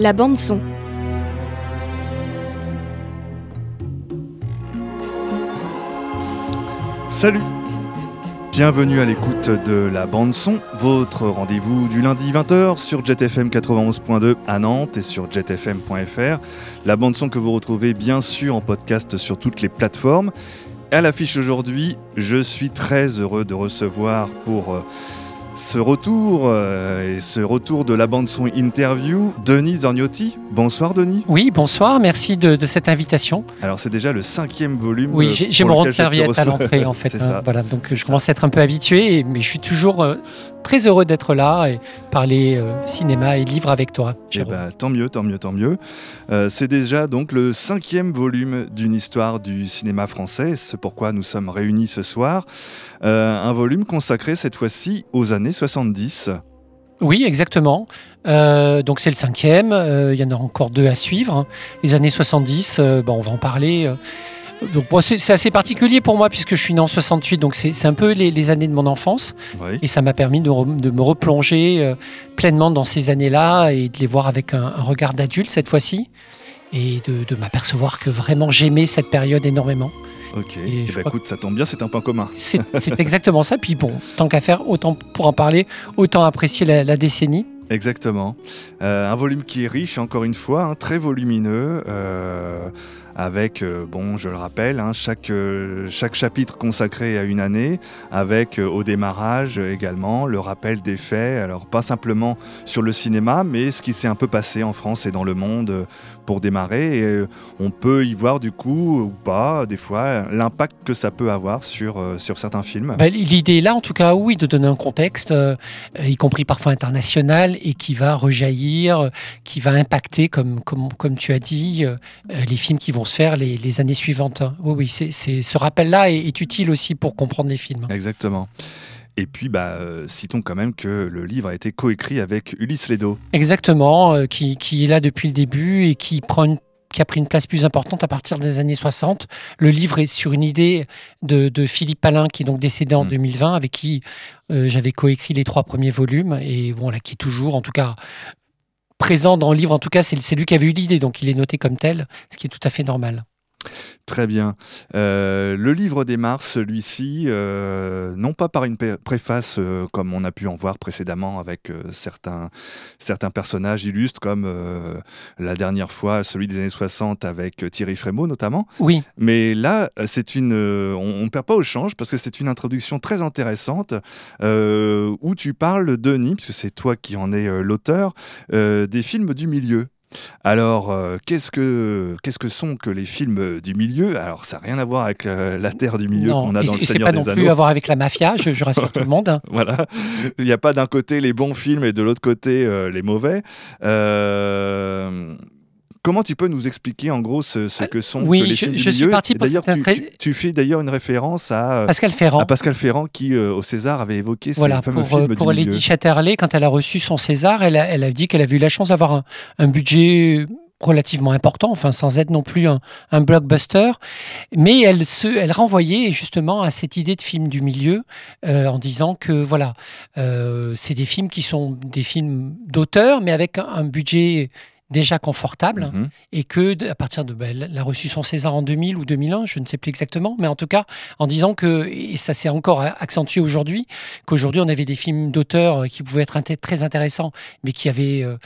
La bande son. Salut Bienvenue à l'écoute de la bande son, votre rendez-vous du lundi 20h sur JetFM 91.2 à Nantes et sur jetfm.fr. La bande son que vous retrouvez bien sûr en podcast sur toutes les plateformes. À l'affiche aujourd'hui, je suis très heureux de recevoir pour euh, ce retour euh, et ce retour de la bande son interview, Denis Zorniotti. Bonsoir Denis. Oui, bonsoir, merci de, de cette invitation. Alors c'est déjà le cinquième volume. Oui, j'ai mon rond de serviette à l'entrée en fait. Hein, voilà, donc je ça. commence à être un peu habitué, mais je suis toujours euh, très heureux d'être là et parler euh, cinéma et livre avec toi. Eh ben, tant mieux, tant mieux, tant mieux. C'est déjà donc le cinquième volume d'une histoire du cinéma français. C'est pourquoi nous sommes réunis ce soir. Un volume consacré cette fois-ci aux années 70. Oui, exactement. Euh, donc c'est le cinquième. euh, Il y en a encore deux à suivre. Les années 70, euh, bon, on va en parler. euh. Donc c'est assez particulier pour moi puisque je suis né en 68, donc c'est un peu les, les années de mon enfance. Oui. Et ça m'a permis de, re- de me replonger pleinement dans ces années-là et de les voir avec un, un regard d'adulte cette fois-ci. Et de, de m'apercevoir que vraiment j'aimais cette période énormément. Ok. Et Eh je ben, écoute, ça tombe bien, c'est un point commun. C'est exactement ça. Puis bon, tant qu'à faire, autant pour en parler, autant apprécier la, la décennie. Exactement. Euh, un volume qui est riche, encore une fois, hein, très volumineux. euh, avec, euh, bon, je le rappelle, hein, chaque, euh, chaque chapitre consacré à une année, avec euh, au démarrage également le rappel des faits, alors pas simplement sur le cinéma, mais ce qui s'est un peu passé en France et dans le monde pour démarrer. Et euh, on peut y voir du coup, ou pas, des fois, l'impact que ça peut avoir sur, euh, sur certains films. Bah, L'idée est là, en tout cas, oui, de donner un contexte, euh, y compris parfois international, et qui va rejaillir, qui va impacter, comme, comme, comme tu as dit, euh, les films qui vont se faire les, les années suivantes. hein. Oui, oui, c'est c'est- ce rappel-là est, est utile aussi pour comprendre les films. Exactement. Et puis, bah, euh, citons quand même que le livre a été coécrit avec Ulysse Ledo. Exactement, euh, qui, qui est là depuis le début et qui prend une qui a pris une place plus importante à partir des années 60. Le livre est sur une idée de, de Philippe Palin, qui est donc décédé en Mm. 2020, avec qui euh, j'avais coécrit les trois premiers volumes, et bon, là, qui est toujours, en tout cas, présent dans le livre. En tout cas, c'est c'est lui qui avait eu l'idée, donc il est noté comme tel, ce qui est tout à fait normal. Très bien. Euh, le livre démarre, celui-ci, euh, non pas par une préface euh, comme on a pu en voir précédemment avec certains, certains personnages illustres, comme la dernière fois celui des années 60 avec Thierry Frémaux notamment. Oui, Mais là, c'est une, on ne perd pas au change parce que c'est une introduction très intéressante où tu parles, Denis, puisque c'est toi qui en es l'auteur, des films du milieu. Alors, euh, qu'est-ce que qu'est-ce que sont que les films du milieu? Alors, ça n'a rien à voir avec euh, la terre du milieu non, qu'on a dans le Seigneur pas des non Anneaux. plus à voir avec la mafia, je, je rassure tout le monde. hein. Voilà, il n'y a pas d'un côté les bons films et de l'autre côté euh, les mauvais. Euh, Comment tu peux nous expliquer en gros ce, ce que sont oui, que les je- films je du suis milieu parti pour D'ailleurs, tu, tu- tu fais d'ailleurs une référence à, euh, Pascal Ferrand. à Pascal Ferrand qui, euh, au César, avait évoqué ces Voilà, fameux pour, euh, films pour du milieu. Lady Chatterley, quand elle a reçu son César, elle a, elle a dit qu'elle avait eu la chance d'avoir un, un budget relativement important, enfin sans être non plus un, un blockbuster, mais elle se, elle renvoyait justement à cette idée de film du milieu euh, en disant que voilà, euh, c'est des films qui sont des films d'auteur, mais avec un, un budget déjà confortable Mhm. et que à partir de ben, elle a reçu son César en 2000 ou 2001, je ne sais plus exactement, mais en tout cas en disant que et ça s'est encore accentué aujourd'hui, qu'aujourd'hui on avait des films d'auteur euh, qui pouvaient être très intéressants, mais qui avaient euh,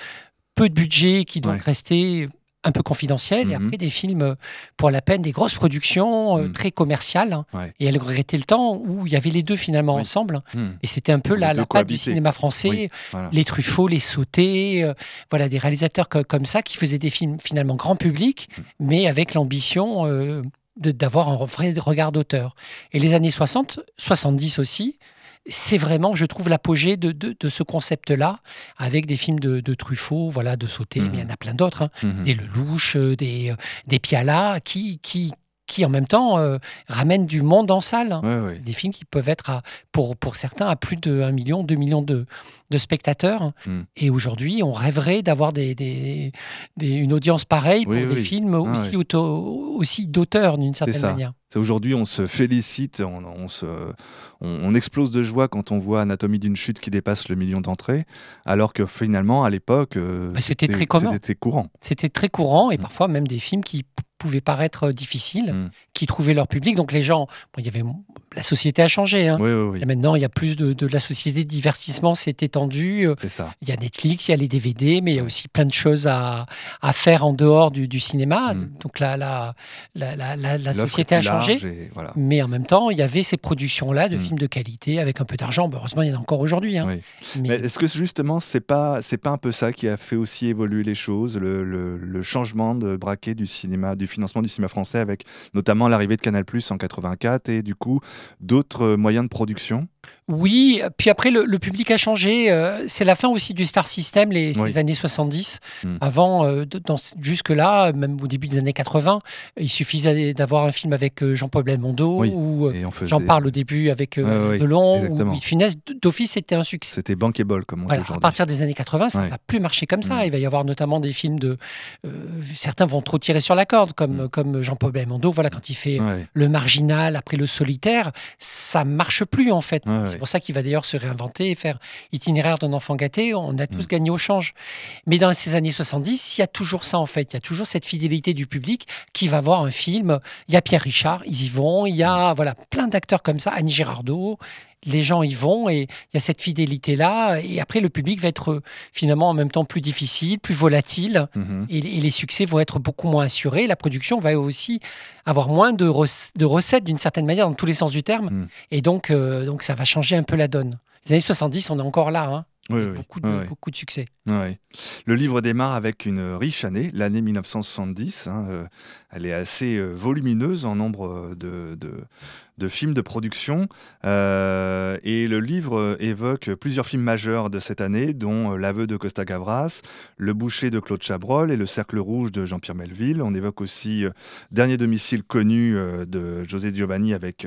peu de budget, qui doivent Ouais. rester un peu confidentiels, et Mhm. après des films pour la peine, des grosses productions euh, Mhm. très commerciales. hein. Ouais. Et elle regrettait le temps où il y avait les deux finalement Oui. ensemble. Hmm, Et c'était un peu Les la, la patte du cinéma français Oui, voilà. les Truffaut, les Sautés, euh, voilà des réalisateurs co- comme ça qui faisaient des films finalement grand public, mais avec l'ambition euh, d'avoir un vrai regard d'auteur. Et les années 60, 70 aussi, c'est vraiment, je trouve, l'apogée de, de- de ce concept-là, avec des films de, de Truffaut, voilà, de Sauté, Mhm. mais il y en a plein d'autres, hein, Mhm. des Lelouch, euh, des, euh, des Piala, qui, qui, qui en même temps euh, ramènent du monde en salle. hein. Ouais, ouais. C'est des films qui peuvent être, à- pour, pour certains, à plus de 1 million, 2 millions de, de spectateurs. Mm. Et aujourd'hui, on rêverait d'avoir des, des- des- une audience pareille Oui, pour des oui. films Ah, aussi, auto- aussi d'auteurs d'une certaine ça. manière. Aujourd'hui, on se félicite, on, on se, on, on explose de joie quand on voit Anatomie d'une chute qui dépasse le million d'entrées, alors que finalement, à l'époque, euh, Bah, c'était très commun. C'était courant. C'était très courant et Mm. parfois même des films qui pouvaient paraître difficiles, Mm. Qui trouvaient leur public. Donc les gens, bon, il y avait la société a changé. hein. Oui, oui, oui. Et maintenant, il y a plus de, de la société de divertissement s'est étendue. C'est ça. Il y a Netflix, il y a les DVD, mais il y a aussi plein de choses à, à faire en dehors du, du cinéma. Mm. Donc la, la, la, société a changé. voilà. Mais en même temps, il y avait ces productions-là de Mm. films de qualité avec un peu d'argent. Heureusement, il y en a encore aujourd'hui. hein. Mais- Mais est-ce que justement, c'est pas, c'est pas un peu ça qui a fait aussi évoluer les choses, le, le- le changement de braquet du cinéma, du financement du cinéma français, avec notamment l'arrivée de Canal+ en 84 et du coup d'autres moyens de production. Oui, puis après, le, le public a changé. euh, c'est la fin aussi du Star System, les, années 70. Mm. Avant, euh, dans- jusque-là, même au début des années 80, il suffisait d'avoir un film avec euh, Jean-Paul Belmondo Oui, ou faisait. J'en parle au début avec euh, Delon ou Funès. D'office, c'était un succès. C'était bankable comme on Voilà, dit à partir des années 80, ça ne Ouais. va plus marcher comme ça. Mm. Il va y avoir notamment des films de. certains vont trop tirer sur la corde, comme, Mm. comme Jean-Paul Belmondo. Voilà, quand il fait Ouais, le marginal, après le solitaire, ça marche plus en fait. Ouais, c'est ouais. pour ça qu'il va d'ailleurs se réinventer et faire itinéraire d'un enfant gâté. On a tous Mm. gagné au change. Mais dans ces années 70, il y a toujours ça en fait. Il y a toujours cette fidélité du public qui va voir un film. Il y a Pierre Richard, ils y vont. Il y a voilà plein d'acteurs comme ça, Annie Girardot. Les gens y vont et il y a cette fidélité-là. Et après, le public va être euh, finalement en même temps plus difficile, plus volatile Mhm. et, et les succès vont être beaucoup moins assurés. La production va aussi avoir moins de, rec- de recettes d'une certaine manière, dans tous les sens du terme. Mm. Et donc, euh, donc, ça va changer un peu la donne. Les années 70, on est encore là. hein. Oui, Avec oui, beaucoup, de, oui, oui. beaucoup de succès. Le livre démarre avec une riche année, l'année 1970. hein, euh, elle est assez volumineuse en nombre de, de- de films de production. Euh, et le livre évoque plusieurs films majeurs de cette année, dont euh, L'aveu de Costa Gavras, Le boucher de Claude Chabrol et Le cercle rouge de Jean-Pierre Melville. On évoque aussi euh, Dernier domicile connu euh, de José Giovanni, avec,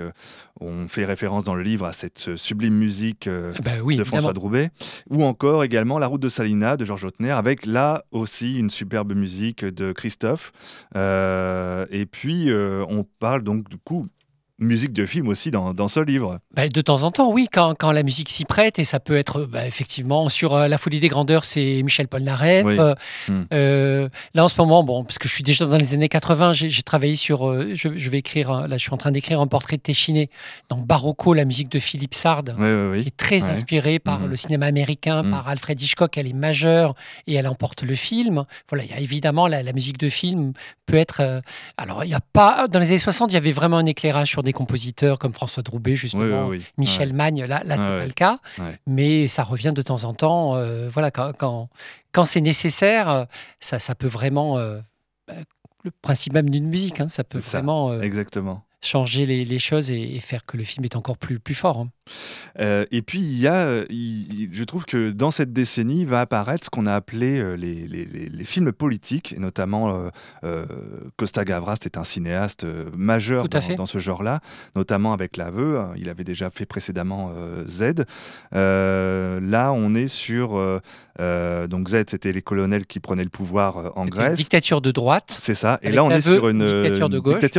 on fait référence dans le livre à cette sublime musique Ah bah oui, de évidemment. François Droubet, ou encore également La route de Salina de Georges Lautner, avec là aussi une superbe musique de Christophe. Et puis on parle donc du coup musique de film aussi dans, dans ce livre. Bah, de temps en temps, oui, quand, quand la musique s'y prête, et ça peut être bah, effectivement sur euh, La folie des grandeurs, c'est Michel Polnareff. Oui. Euh, Hmm. euh, là, en ce moment, bon, parce que je suis déjà dans les années 80, j'ai travaillé sur. euh, je, je vais écrire, là, je suis en train d'écrire un portrait de Téchiné dans Barocco, la musique de Philippe Sard. Oui, oui, qui est très inspirée par Mhm. le cinéma américain, Mhm. par Alfred Hitchcock. Elle est majeure et elle emporte le film. Voilà, il y a évidemment la, la musique de film peut être. alors, il y a pas dans les années 60, il y avait vraiment un éclairage sur des compositeurs comme François Droubet, justement, oui, oui. Michel Magne. Là, là, c'est Ouais, pas le cas, Ouais. mais ça revient de temps en temps. euh, voilà, quand quand, quand c'est nécessaire, ça, ça peut vraiment. euh, bah, le principe même d'une musique, hein, ça peut ça. vraiment euh, Exactement. Changer les, les choses et, et faire que le film est encore plus, plus fort. hein. Euh, et puis, il y a, euh, il- je trouve que dans cette décennie va apparaître ce qu'on a appelé euh, les, les- films politiques, et notamment euh, Costa Gavras est un cinéaste majeur dans, ce genre-là, notamment avec L'Aveu. hein, Il avait déjà fait précédemment euh, Z. Là, on est sur. donc, Z, c'était les colonels qui prenaient le pouvoir en C'était une Grèce. dictature de droite. C'est ça. Et là, on est sur une, dictature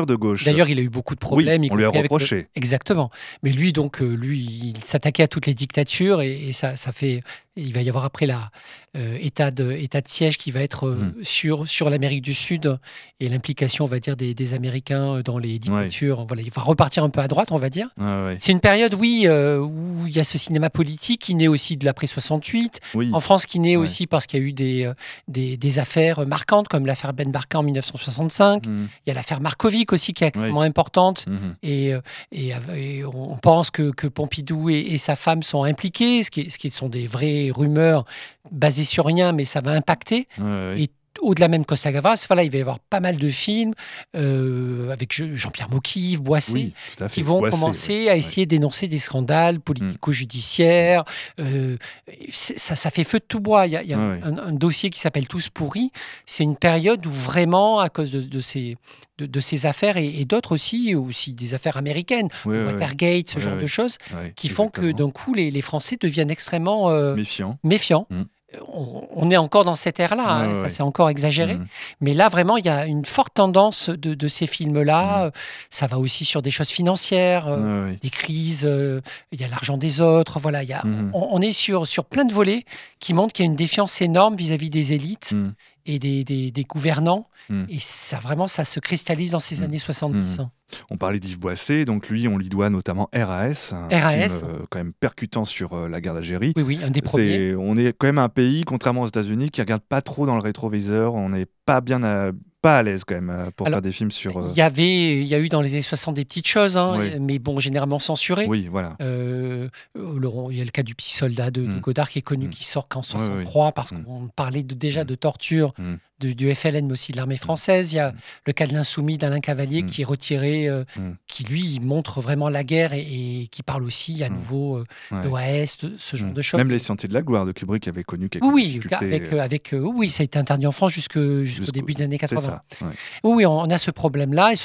de gauche. D'ailleurs, il a eu beaucoup de problèmes. on lui a le-. Exactement. Mais lui, donc, euh, lui, il s'attaquait à toutes les dictatures et, et ça, ça fait. Il va y avoir après la euh, état de état de siège qui va être euh, Mm. sur sur l'Amérique du Sud et l'implication, on va dire, des, des Américains dans les dictatures. Voilà, il va repartir un peu à droite, on va dire. Ouais. C'est une période, oui, euh, où il y a ce cinéma politique qui naît aussi de l'après 68. Oui. En France, qui naît Ouais. aussi parce qu'il y a eu des, euh, des, des affaires marquantes, comme l'affaire Ben Barka en 1965. Mhm, Il y a l'affaire Markovic aussi, qui est extrêmement importante. mhm. Et, euh, et, euh, et on pense que, que Pompidou et, et sa femme sont impliqués, ce qui, ce qui sont des rumeurs basées sur rien, mais ça va impacter. Ouais, ouais. Et au-delà même Costa Gavras, voilà, il va y avoir pas mal de films euh, avec Je- Jean-Pierre Mocky, Boissé, Oui, qui vont Boissé, commencer ouais. à essayer d'énoncer des scandales politico-judiciaires. Euh, ça, ça fait feu de tout bois. Il y a, il y a Ouais, ouais. un, un dossier qui s'appelle Tous pourris. C'est une période où vraiment, à cause de, de ces, de, de ces affaires et, et d'autres aussi, aussi des affaires américaines. Watergate, ce genre de choses, qui font que d'un coup, les, les Français deviennent extrêmement euh, Méfiant. méfiants. Mm. On, est encore dans cette ère-là, hein, ça c'est encore exagéré. Mmh. Mais là, vraiment, il y a une forte tendance de, ces films-là. Mmh. Ça va aussi sur des choses financières, euh, des crises, euh, il y a l'argent des autres. Voilà, y a, mmh. on, est sur, sur plein de volets qui montrent qu'il y a une défiance énorme vis-à-vis des élites et des, des, gouvernants. Et ça, vraiment, ça se cristallise dans ces années 70. On parlait d'Yves Boisset, donc lui, on lui doit notamment RAS, un RAS. film euh, quand même percutant sur euh, la guerre d'Algérie. Oui, oui, un des premiers. on est quand même un pays, contrairement aux États-Unis, qui regarde pas trop dans le rétroviseur. On n'est pas bien à, pas à l'aise quand même euh, pour faire des films sur. Il y avait, il y a eu dans les années 60 des petites choses, hein, mais bon, généralement censurées. Oui, voilà. il y a le cas du petit soldat de, mm. Godard qui est connu, mm. qui sort qu'en 63 parce mm. qu'on parlait déjà de torture du, FLN, mais aussi de l'armée française. Il y a le cas de l'insoumis d'Alain Cavalier qui est retiré, qui lui montre vraiment la guerre et, qui parle aussi à nouveau euh, de l'OAS, ce genre de choses. Même les scientifiques de la gloire de Kubrick avaient connu quelques oui, difficultés. Avec, euh, avec, oui, ça a été interdit en France jusqu'au début des années 80. Oui, on a ce problème-là. Et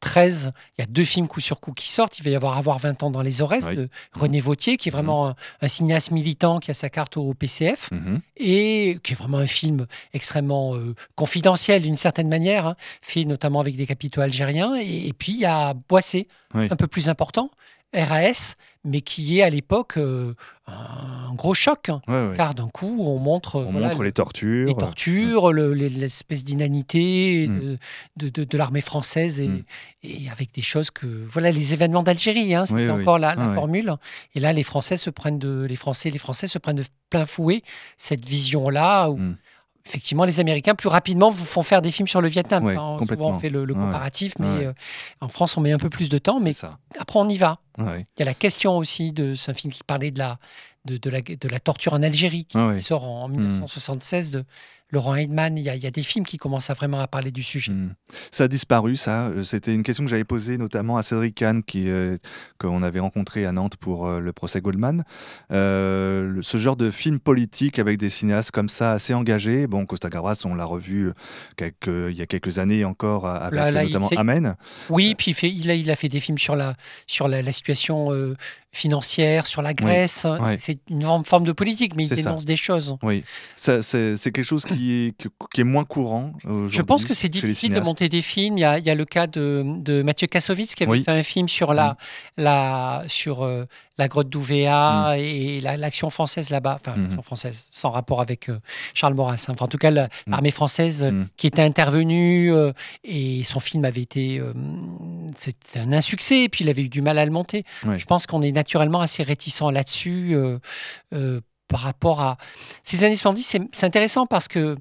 73, il y a deux films coup sur coup qui sortent. Il va y avoir Avoir 20 ans dans les Aurès de René Vautier, qui est vraiment un, cinéaste militant qui a sa carte au PCF et qui est vraiment un film extrêmement euh, confidentiel d'une certaine manière, hein, fait notamment avec des capitaux algériens. Et, puis il y a Boissé, un peu plus important, RAS, mais qui est à l'époque euh, un gros choc, hein. car d'un coup on montre, on montre les tortures, les tortures, l'espèce d'inanité mm. de, de, l'armée française mm. et, avec des choses que voilà les événements d'Algérie, hein, c'est encore la, formule. Et là les Français se prennent de les Français les Français se prennent de plein fouet cette vision là où effectivement, les Américains plus rapidement vous font faire des films sur le Vietnam. ça, on, souvent on fait le, comparatif, mais euh, en France, on met un peu plus de temps. Mais après, on y va. Il y a la question aussi de. C'est un film qui parlait de la, de, de, la, de la torture en Algérie, qui, sort en, 1976 de, Laurent Heidman, il y, a, des films qui commencent à vraiment à parler du sujet. Hmm. Ça a disparu, ça. Euh, c'était une question que j'avais posée notamment à Cédric Kahn, qui, euh, qu'on avait rencontré à Nantes pour euh, le procès Goldman. ce genre de film politique avec des cinéastes comme ça, assez engagés. Bon, Costa Gavras, on l'a revu quelques, il y a quelques années encore, avec notamment Amen. Oui, puis il, fait, il, a, il a fait des films sur la, sur la, situation financière, sur la Grèce. C'est une forme de politique, mais il dénonce des choses. Oui, c'est quelque chose qui est, qui est moins courant. Je pense que c'est difficile de monter des films. Il y a, il y a le cas de, de Mathieu Kassovitz qui avait fait un film sur la, la, sur, euh, la grotte d'Ouvéa mm. et l'action française là-bas, enfin mm-hmm. l'action française, sans rapport avec euh, Charles Maurras, hein. enfin, en tout cas mm. l'armée française mm. qui était intervenue euh, et son film avait été, c'était un insuccès et puis il avait eu du mal à le monter. Je pense qu'on est naturellement assez réticent là-dessus par rapport à ces années 70, c'est intéressant parce que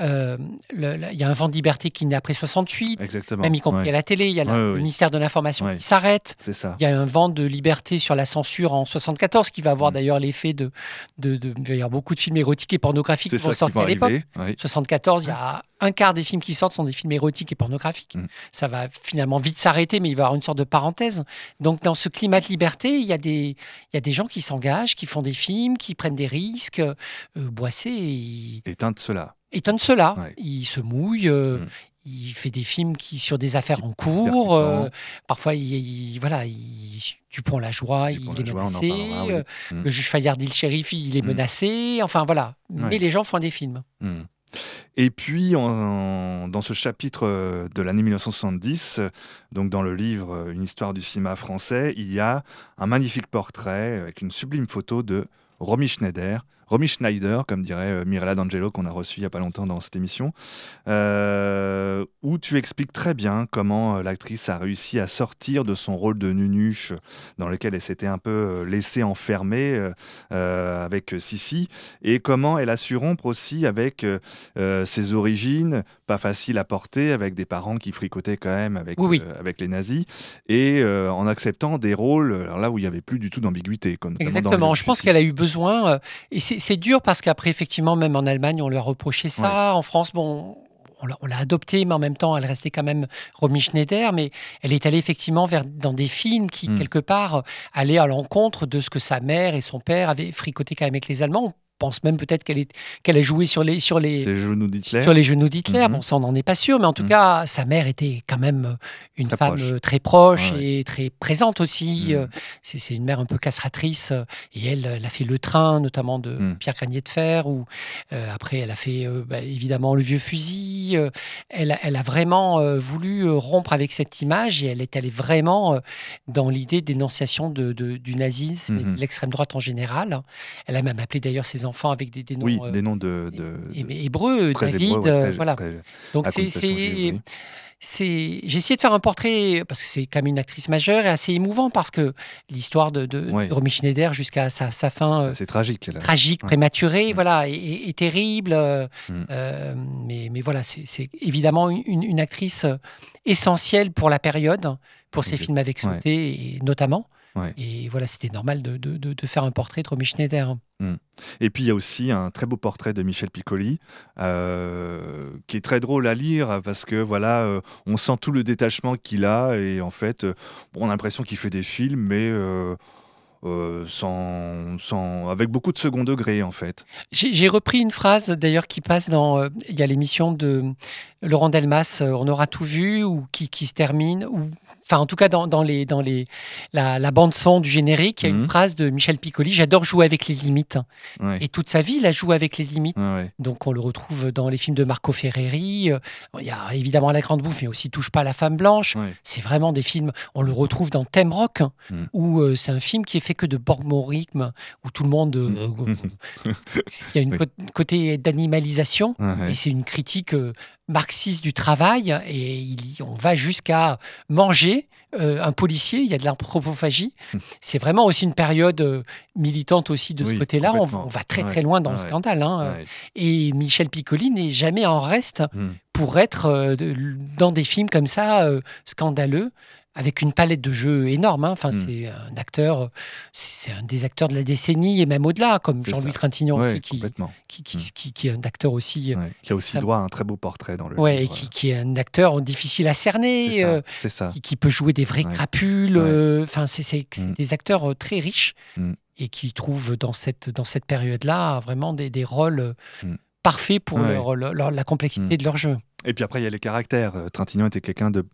euh, il y a un vent de liberté qui naît après 68, Exactement, même y compris à la télé, il y a le ministère de l'information qui s'arrête. Il y a un vent de liberté sur la censure en 74 qui va avoir mm. d'ailleurs l'effet de, de, de, il y beaucoup de films érotiques et pornographiques qui vont sortir à l'époque. 74, il y a un quart des films qui sortent sont des films érotiques et pornographiques. Mm. Ça va finalement vite s'arrêter, mais il va y avoir une sorte de parenthèse. Donc, dans ce climat de liberté, il y a des, il y a des gens qui s'engagent, qui font des films, qui prennent des risques. Euh, Boissé. Il... de cela. de cela. Il se mouille. Euh, mm. Il fait des films qui sur des affaires en cours. Euh, parfois, il, voilà, il, Dupont la joie, il est menacé. Euh, mm. Le juge Fayard, le shérif, il est menacé. Enfin voilà. Mais les gens font des films. Et puis, dans ce chapitre euh, de l'année 1970, donc dans le livre euh, Une histoire du cinéma français, il y a un magnifique portrait avec une sublime photo de Romy Schneider, Romy Schneider, comme dirait euh, Mirella D'Angelo, qu'on a reçu il n'y a pas longtemps dans cette émission, euh, où tu expliques très bien comment euh, l'actrice a réussi à sortir de son rôle de nunuche dans lequel elle s'était un peu laissée enfermer avec Sissi, et comment elle a su rompre aussi avec ses origines, pas faciles à porter, avec des parents qui fricotaient quand même avec, avec les nazis, et en acceptant des rôles là où il n'y avait plus du tout d'ambiguïté. Exactement, je pense qu'elle a eu besoin, et c'est dur parce qu'après, effectivement, même en Allemagne, on lui a reproché ça. En France, bon, on l'a adoptée, mais en même temps, elle restait quand même Romy Schneider. Mais elle est allée effectivement vers, dans des films qui, hmm. quelque part, allaient à l'encontre de ce que sa mère et son père avaient fricoté quand même avec les Allemands pense même peut-être qu'elle qu'elle a joué sur les sur les genoux d'Hitler. sur les genoux d'Hitler. Mhm. Bon, ça on n'en est pas sûr, mais en tout Mhm. cas, sa mère était quand même euh, une Très femme proche. euh, très proche Ouais, et très présente aussi. Euh, C'est une mère un peu castratrice. Et elle, elle a fait Le Train, notamment de Mhm. Pierre Granier de Fer. Ou euh, après, elle a fait euh, bah, évidemment Le Vieux Fusil. elle, a- elle a vraiment euh, voulu rompre avec cette image et elle est allée vraiment dans l'idée d'énonciation de, de- du nazisme et de l'extrême droite en général. Elle a même appelé d'ailleurs ses enfants avec des, des noms Oui, euh, des noms de, de, hé- de- hébreux, très David, hébreux, ouais, euh, très- voilà. très- Donc c'est, j'ai essayé de faire un portrait parce que c'est quand même une actrice majeure et assez émouvant parce que l'histoire de, de, Ouais. de Romy Schneider jusqu'à sa, sa fin C'est euh, tragique. là. tragique, Ouais. prématurée, voilà, est terrible. euh, Mm. euh, mais, mais voilà, c'est, évidemment une, une actrice essentielle pour la période, pour ses Ok. films avec Ouais. Sauté et notamment. Ouais. Et voilà, c'était normal de, de- de- de faire un portrait de Romy Schneider. Et puis il y a aussi un très beau portrait de Michel Piccoli, euh, qui est très drôle à lire parce que voilà, euh, on sent tout le détachement qu'il a et en fait, euh, on a l'impression qu'il fait des films, mais euh, sans, sans, avec beaucoup de second degré en fait. J'ai repris une phrase d'ailleurs qui passe dans. euh, Il y a l'émission de Laurent Delmas, euh, On aura tout vu, ou qui, qui se termine, ou. Enfin, en tout cas, dans, dans, les, dans les, la, la bande-son du générique, il y a une Mhm. phrase de Michel Piccoli J'adore jouer avec les limites. Ouais. Et toute sa vie, il a joué avec les limites. Ouais. Donc, on le retrouve dans les films de Marco Ferreri. euh, Il y a évidemment La Grande Bouffe, mais aussi Touche pas à la femme blanche. Ouais. C'est vraiment des films. On le retrouve dans Thème Rock, Mm. où euh, c'est un film qui est fait que de borgmorithme, où tout le monde. euh, il y a une Oui. côté d'animalisation. Et c'est une critique marxiste du travail. Et il on va jusqu'à manger euh, un policier. Il y a de l'anthropophagie. c'est vraiment aussi une période euh, militante aussi de ce côté-là. On, va très Ouais, très loin dans le scandale. hein. Ouais. Et Michel Piccoli n'est jamais en reste Mm. pour être euh, dans des films comme ça, scandaleux, avec une palette de jeux énorme. hein. Enfin, Mm. c'est un acteur, c'est un des acteurs de la décennie et même au-delà, comme Jean-Louis. Trintignant Ouais, aussi, qui, complètement. qui, qui, Mm. qui- qui est un acteur aussi. euh, Ouais. Qui a aussi ça- droit à un très beau portrait dans le Ouais, et livre. qui, qui est un acteur difficile à cerner, C'est ça. euh, ça. qui, peut jouer des vrais crapules. Euh, Enfin, c'est c'est- c'est Mm. des acteurs très riches et qui trouvent dans cette, dans cette période-là vraiment des, des rôles parfaits pour leur- leur- la complexité de leur jeu. Et puis après, il y a les caractères. Trintignant était quelqu'un de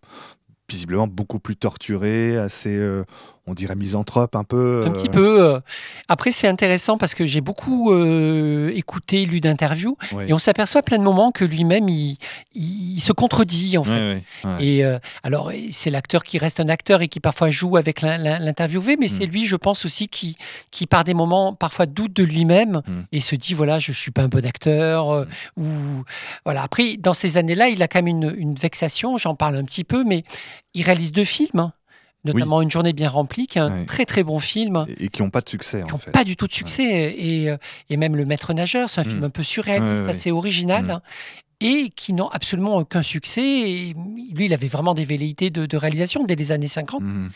visiblement beaucoup plus torturé, assez, euh, on dirait misanthrope un peu. Un euh, petit peu. euh. Après, c'est intéressant parce que j'ai beaucoup euh, écouté, lu d'interviews, et on s'aperçoit à plein de moments que lui-même, il, il se contredit, en fait. Et euh, alors, c'est l'acteur qui reste un acteur et qui parfois joue avec l'in- l'in- l'interviewé, mais c'est Mm. lui, je pense aussi, qui, qui par des moments parfois doute de lui-même Mm. et se dit voilà, je suis pas un bon acteur. euh, ou voilà. Après, dans ces années-là, il a quand même une, une vexation. J'en parle un petit peu, mais il réalise deux films, notamment Une journée bien remplie, qui est un très très bon film Et, et qui n'ont pas de succès, qui n'ont pas du tout de succès. Et, euh, et même Le Maître Nageur, c'est un Mm. film un peu surréaliste, Ouais, assez original. Mm. hein, Et qui n'ont absolument aucun succès. Et lui, il avait vraiment des velléités de, de réalisation dès les années 50. Mhm.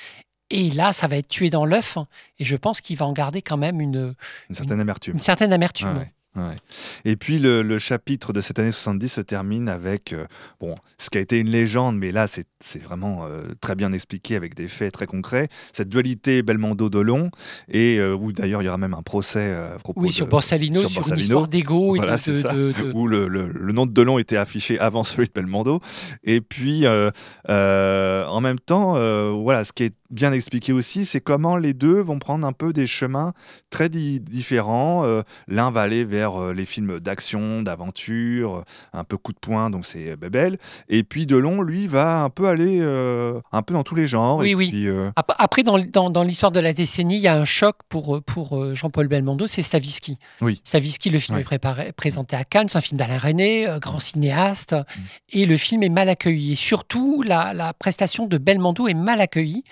Et là, ça va être tué dans l'œuf. hein. Et je pense qu'il va en garder quand même une, Une certaine amertume. une certaine amertume. Ouais, ouais. Et puis le, le chapitre de cette année 70 se termine avec euh, bon, ce qui a été une légende, mais là c'est vraiment euh, très bien expliqué avec des faits très concrets. Cette dualité Belmondo-Dolon, et euh, où d'ailleurs il y aura même un procès à propos Oui, de- sur Borsalino, sur, sur une Borsalino. histoire d'ego Voilà, de- où le, le- le nom de Delon était affiché avant celui de Belmondo. Et puis, en même temps, voilà, ce qui est bien expliqué aussi, c'est comment les deux vont prendre un peu des chemins très di- différents. L'un va aller vers euh, les films d'action, d'aventure, un peu coup de poing, donc c'est Bebel. Et puis Delon, lui, va un peu aller euh, un peu dans tous les genres. Oui, et oui. puis, euh, Après, dans, dans- dans l'histoire de la décennie, il y a un choc pour, euh, pour euh, Jean-Paul Belmondo, c'est Stavisky. Oui. Stavisky, le film Ouais. est préparé- présenté à Cannes, c'est un film d'Alain René, euh, grand cinéaste, Mm. et le film est mal accueilli. Et surtout, la, la prestation de Belmondo est mal accueillie.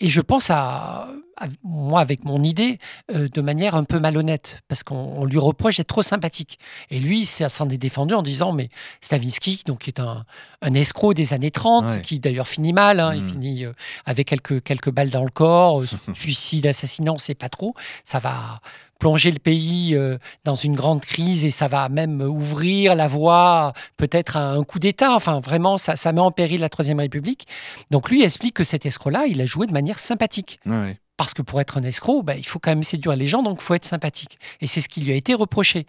Et je pense à- moi, avec mon idée, euh, de manière un peu malhonnête, parce qu'on on lui reproche d'être trop sympathique. Et lui, s'en est défendu en disant, mais Stavisky, donc, qui est un, un escroc des années 30, Ouais. qui d'ailleurs finit mal, hein, il Mm. finit euh, avec quelques, quelques balles dans le corps, euh, suicide, assassinat, on sait pas trop. Ça va plonger le pays dans une grande crise et ça va même ouvrir la voie peut-être à un coup d'État. Enfin, vraiment, ça, ça met en péril la Troisième République. Donc lui explique que cet escroc-là, il a joué de manière sympathique. ouais. Parce que pour être un escroc, bah, il faut quand même séduire les gens, donc il faut être sympathique. Et c'est ce qui lui a été reproché.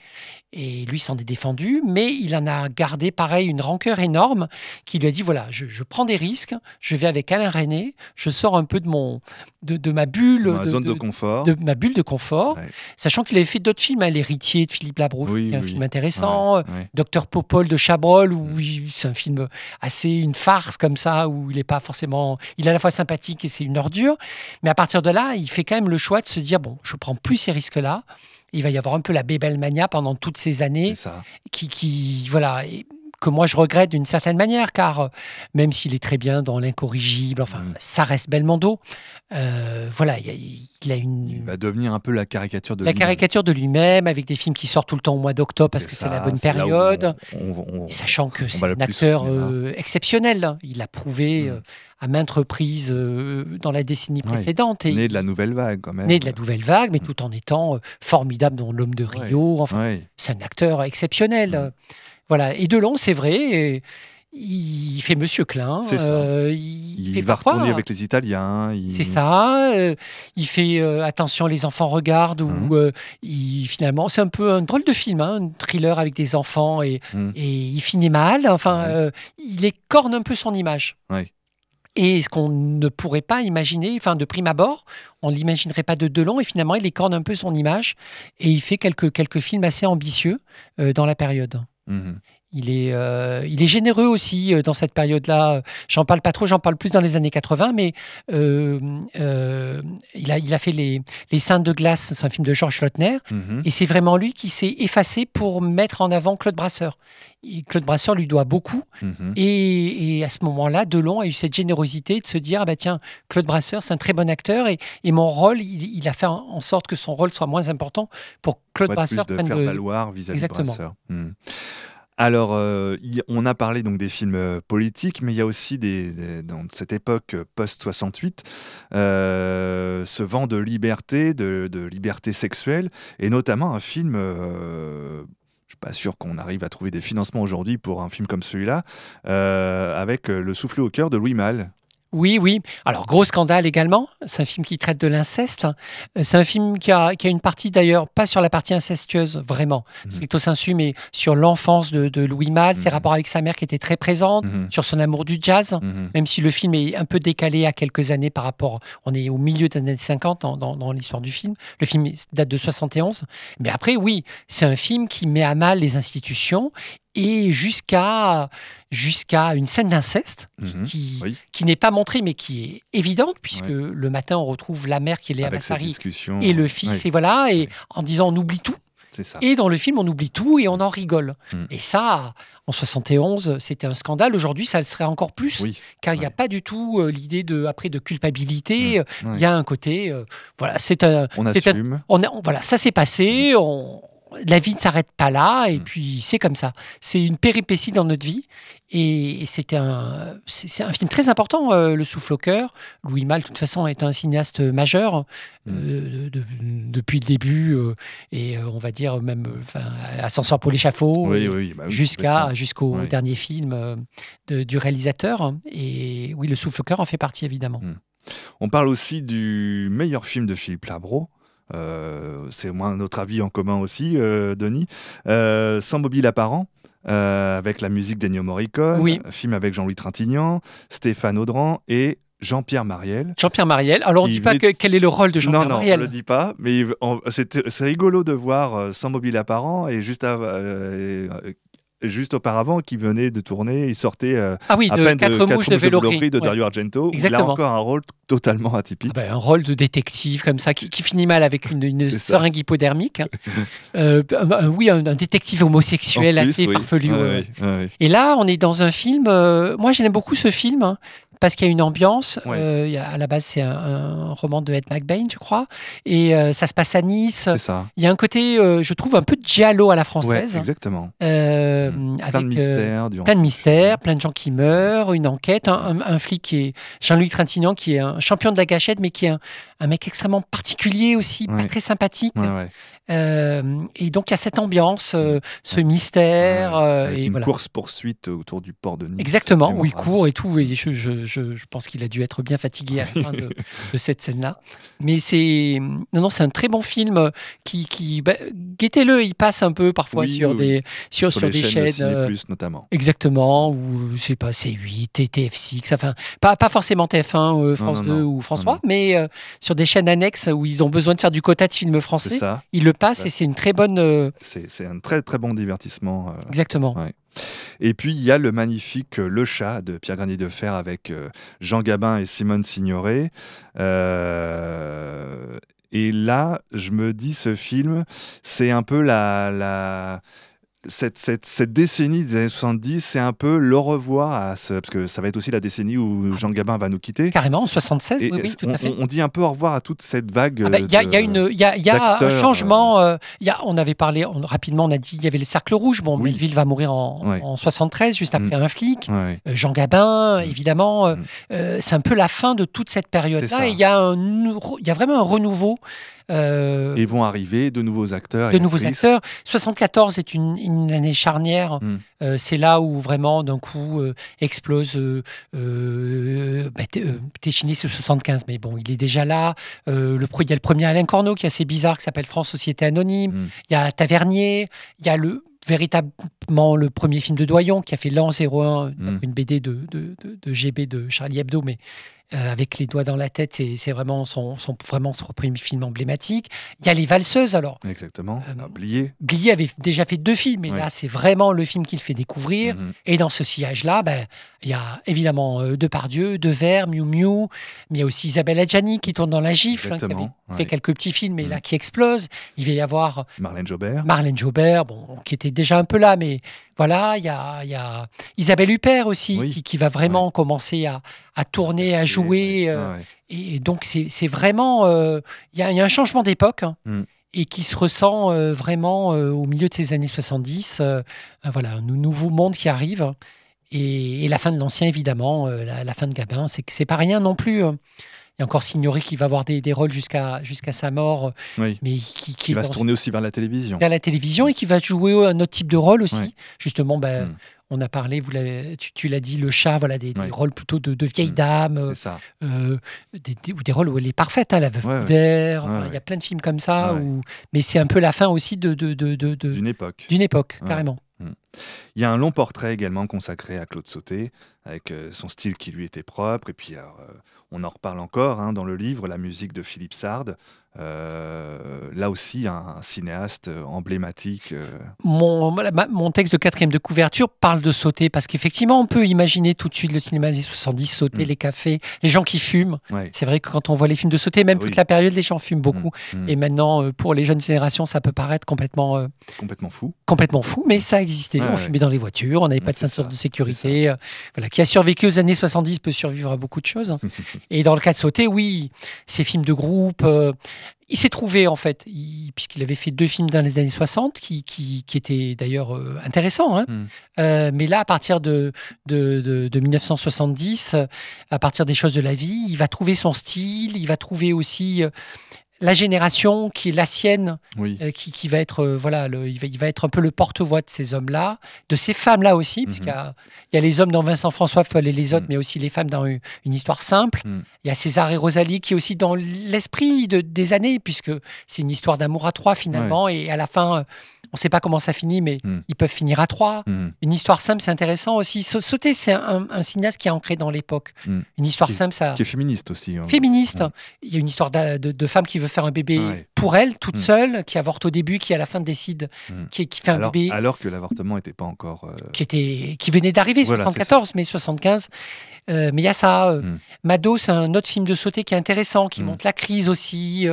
Et lui s'en est défendu, mais il en a gardé, pareil, une rancœur énorme, qui lui a dit, voilà, je, prends des risques, je vais avec Alain René, je sors un peu de, mon, de, ma bulle... de, zone de, confort. De ma bulle de confort, sachant qu'il avait fait d'autres films, hein, L'héritier de Philippe Labrouche, qui est un film intéressant, Docteur Popol de Chabrol, où c'est un film assez une farce comme ça, où il n'est pas forcément... Il est à la fois sympathique et c'est une ordure, mais à partir de là, il fait quand même le choix de se dire, bon, je prends plus ces risques-là, il va y avoir un peu la bébelle mania pendant toutes ces années, qui, qui, voilà, que moi je regrette d'une certaine manière, car euh, même s'il est très bien dans l'incorrigible, enfin, mm. ça reste Belmondo. Euh, voilà, il, a une. Il va devenir un peu la caricature de la caricature de lui-même, avec des films qui sortent tout le temps au mois d'octobre parce que c'est la bonne période, sachant que c'est un acteur euh, exceptionnel. Hein. Il a prouvé. Mm. à maintes reprises dans la décennie précédente. Né de la nouvelle vague, quand même. Né de la nouvelle vague, mais mm. tout en étant formidable dans L'Homme de Rio. Enfin, c'est un acteur exceptionnel. Voilà. Et Delon, c'est vrai. il fait Monsieur Klein. C'est ça. Euh, il, va retourner avec les Italiens. C'est ça. Euh, il fait euh, attention, les enfants regardent. Ou mmh. il, finalement, c'est un peu un drôle de film, hein, un thriller avec des enfants et, mmh. et il finit mal. Enfin, il écorne un peu son image. Et ce qu'on ne pourrait pas imaginer, enfin de prime abord, on ne l'imaginerait pas de Delon, et finalement il écorne un peu son image, et il fait quelques, quelques films assez ambitieux dans la période. Mm-hmm. Il est, euh, il est généreux aussi euh, dans cette période-là. J'en parle pas trop, j'en parle plus dans les années 80, mais euh, il, a, il a fait Les, les Saintes de glace, c'est un film de Georges Lautner, mhm. et c'est vraiment lui qui s'est effacé pour mettre en avant Claude Brasseur. Claude Brasseur lui doit beaucoup, mhm. et, à ce moment-là, Delon a eu cette générosité de se dire ah bah tiens, Claude Brasseur, c'est un très bon acteur, et, mon rôle, il, a fait en sorte que son rôle soit moins important pour Claude Brasseur de faire valoir vis-à-vis de Brasseur. Hmm. Alors, euh, on a parlé donc des films euh, politiques, mais il y a aussi des, dans cette époque euh, post-68 ce vent de liberté, de, liberté sexuelle, et notamment un film. je suis pas sûr qu'on arrive à trouver des financements aujourd'hui pour un film comme celui-là, avec Le souffle au cœur de Louis Malle. Oui, oui. Alors, gros scandale également. C'est un film qui traite de l'inceste. Euh, c'est un film qui a, une partie d'ailleurs, pas sur la partie incestueuse, vraiment, mmh. stricto sensu, mais sur l'enfance de, Louis Malle, ses mmh. rapports avec sa mère qui étaient très présentes, mmh. sur son amour du jazz, même si le film est un peu décalé à quelques années par rapport. On est au milieu des années 50 dans, l'histoire du film. Le film date de 71. Mais après, oui, c'est un film qui met à mal les institutions et jusqu'à jusqu'à une scène d'inceste qui, mhm. qui, n'est pas montrée mais qui est évidente puisque le matin on retrouve la mère qui est Léa Massari et le fils et voilà et en disant on oublie tout. Et dans le film on oublie tout et on en rigole. Mm. et ça en 71 c'était un scandale. Aujourd'hui ça le serait encore plus car il n'y a pas du tout euh, l'idée de après de culpabilité. Mm. il y a un côté euh, voilà c'est un on assume. on, voilà ça s'est passé on la vie ne s'arrête pas là, et mm. puis c'est comme ça. C'est une péripétie dans notre vie, et, c'était un, c'est un film très important, euh, Le Souffle au cœur. Louis Malle, de toute façon, est un cinéaste majeur euh, depuis le début, euh, et on va dire même Ascenseur pour l'échafaud, bah jusqu'à jusqu'au dernier film du réalisateur. Et oui, Le Souffle au cœur en fait partie évidemment. Mm. On parle aussi du meilleur film de Philippe Labro, euh, c'est moins notre avis en commun aussi, euh, Denis. Euh, Sans mobile apparent. avec la musique d'Ennio Morricone, oui. film avec Jean-Louis Trintignant, Stéphane Audran et Jean-Pierre Mariel. Jean-Pierre Mariel. Alors, on ne dit pas quel est le rôle de Jean-Pierre Mariel. Non, non, on ne le dit pas, mais c'est rigolo de voir Sans mobile apparent et juste à, juste auparavant qui venait de tourner. Il sortait euh, ah oui, à de peine quatre de mouches de, de, de Dario Argento. Il a encore un rôle totalement atypique. Ah ben, un rôle de détective comme ça qui, finit mal avec une, une seringue hypodermique. euh, oui, un, détective homosexuel assez farfelu. Et là, on est dans un film. Euh, moi, j'aime beaucoup ce film. Hein parce qu'il y a une ambiance. Euh, à la base, c'est un, roman de Ed McBain, je crois. Et euh, ça se passe à Nice. C'est ça. Il y a un côté, euh, je trouve, un peu de giallo à la française. exactement. Mmh. Avec, plein de mystères. plein de mystères, plein de gens qui meurent, une enquête. Un, flic qui est Jean-Louis Trintignant, qui est un champion de la gâchette, mais qui est un, mec extrêmement particulier aussi, pas très sympathique. Euh, et donc il y a cette ambiance, euh, ce mystère. euh, Avec et une voilà. course-poursuite autour du port de Nice. Exactement, où il court et tout. Et je, je- je- je pense qu'il a dû être bien fatigué à la fin de, de cette scène-là. Mais c'est non, non, c'est un très bon film qui, qui bah, guettez-le. Il passe un peu parfois Oui, sur oui, des sur, Sur, sur des chaînes, euh, notamment. Exactement, ou je sais pas, C8, TF6, enfin, pas, pas forcément TF1, euh, France non, 2 non, ou 3, mais euh, sur des chaînes annexes où ils ont besoin de faire du quota de films français, ça. ils le Ouais. et c'est une très bonne. euh, C'est un très très bon divertissement. euh. exactement. Ouais. Et puis il y a le magnifique euh, Le Chat de Pierre Granier de Fer avec Jean Gabin et Simone Signoret. Euh, et là, je me dis, ce film, c'est un peu la, la, cette, cette, cette décennie des années 70, c'est un peu le revoir à ce, parce que ça va être aussi la décennie où Jean Gabin va nous quitter. Carrément, en 76, Et oui, oui, tout on, à fait. on- dit un peu au revoir à toute cette vague. Ah bah, Il y, a- il y a de- une, il y a, il y a un changement. euh, y a, on avait parlé on- rapidement, on a dit il y avait le cercle rouge. Bon, Oui. Melville va mourir en, Ouais. en 73, juste après un flic. Euh, Jean Gabin, Mm. évidemment. euh, Mm. euh, c'est un peu la fin de toute cette période-là. ça. Et il y, a un nou- il y a vraiment un renouveau. Euh, Et vont arriver de nouveaux acteurs. de et nouveaux actrices. acteurs. 74 est une, une année charnière. Mm. Euh, c'est là où vraiment, d'un coup, euh, explose. Euh, bah, T- Téchiné, c'est le 75, mais bon, il est déjà là. Le, il y a le premier Alain Corneau qui est assez bizarre, qui s'appelle France Société Anonyme. Mm. Il y a Tavernier. Il y a le véritablement le premier film de Doyon qui a fait L'An 01, Mm. une BD de, de, de- de GB de Charlie Hebdo, mais euh, avec les doigts dans la tête, c'est c'est vraiment son, son, vraiment son premier film emblématique. Il y a Les Valseuses, alors. Exactement. Euh, Oublié. Blier avait déjà fait deux films, Ouais. là, c'est vraiment le film qu'il fait découvrir. Mhm. Et dans ce sillage-là, ben, il y a évidemment euh, Depardieu, Devers, Miu Miu, mais il y a aussi Isabelle Adjani qui tourne dans La Gifle, hein, qui avait fait quelques petits films, mais Mhm. là, qui explose. Il va y avoir Marlène Jobert. Marlène Jobert, bon, qui était déjà un peu là, mais voilà, il y a, il y a Isabelle Huppert aussi, Oui. qui, qui va vraiment commencer à, à tourner, à C'est- jouer. ouais, euh, ouais. et donc, c'est vraiment. euh, Il y, a, il y a un changement d'époque hein, Mm. et qui se ressent euh, vraiment au milieu de ces années 70. euh, euh, voilà, un nouveau monde qui arrive. Et, et la fin de l'ancien, évidemment, la, la fin de Gabin, c'est pas rien non plus. Il y a encore Signoret qui va avoir des, des rôles jusqu'à jusqu'à sa mort, euh, Oui. mais qui, qui Qui est va dans- se tourner aussi vers la télévision. vers la télévision et qui va jouer un autre type de rôle aussi. Justement, ben, Mm. on a parlé, vous tu, tu l'as dit, le chat, voilà, des, rôles plutôt de, de vieilles Mm. dames, euh, C'est ça. euh, des, ou des rôles où elle est parfaite, hein, la veuve Ouais, il y a plein de films comme ça, où- mais c'est un peu la fin aussi de, de, de- de- de- D'une époque. d'une époque, carrément. Il y a un long portrait également consacré à Claude Sauté, avec euh, son style qui lui était propre. Et puis, alors, euh, on en reparle encore hein, dans le livre, la musique de Philippe Sard. Euh, là aussi, un, un cinéaste euh, emblématique. euh, Mon, voilà, ma- mon texte de quatrième de couverture parle de sauter, parce qu'effectivement, on peut imaginer tout de suite le cinéma des années 70, sauter, Mm. les cafés, les gens qui fument. ouais. C'est vrai que quand on voit les films de sauter, même Ah oui. toute la période, les gens fument beaucoup. Mm. Et maintenant, pour les jeunes générations, ça peut paraître complètement, euh, Complètement fou. complètement fou, mais ça existait. Ouais, on ouais. fumait dans les voitures, on n'avait pas de ceinture ça, de sécurité. voilà, qui a survécu aux années 70 peut survivre à beaucoup de choses. Et dans le cas de sauter, oui, ces films de groupe. Il s'est trouvé en fait, il- puisqu'il avait fait deux films dans les années 60 qui, qui, qui étaient d'ailleurs euh, intéressants. hein. Mm. Euh, mais là, à partir de, de, de- de 1970, euh, à partir des choses de la vie, il va trouver son style, il va trouver aussi la génération qui est la sienne, Oui. euh, qui, qui va être euh, voilà, le- il, va, il va être un peu le porte-voix de ces hommes-là, de ces femmes-là aussi, puisqu'il y a, il y a les hommes dans Vincent François Foll et les autres, Mhm. mais aussi les femmes dans une, une histoire simple. Mhm. Il y a César et Rosalie qui est aussi dans l'esprit de- des années, puisque c'est une histoire d'amour à trois finalement, et à la fin, euh, on ne sait pas comment ça finit, mais Mhm. ils peuvent finir à trois. Mm. Une histoire simple, c'est intéressant aussi. Sa- Sauter, c'est un, un cinéaste qui est ancré dans l'époque. Mhm. Une histoire Qui- simple, ça Qui est féministe aussi. hein. féministe. Il y a une histoire de, de femme qui veut faire un bébé Ouais. pour elle, toute seule, qui avorte au début, qui à la fin décide, qui, qui fait un Alors, bébé. alors que l'avortement n'était pas encore. euh, Qui, était, qui venait d'arriver, Voilà, 74, mais 75. Euh, mais il y a ça. euh. Mado, c'est un autre film de sauté qui est intéressant, qui montre la crise aussi,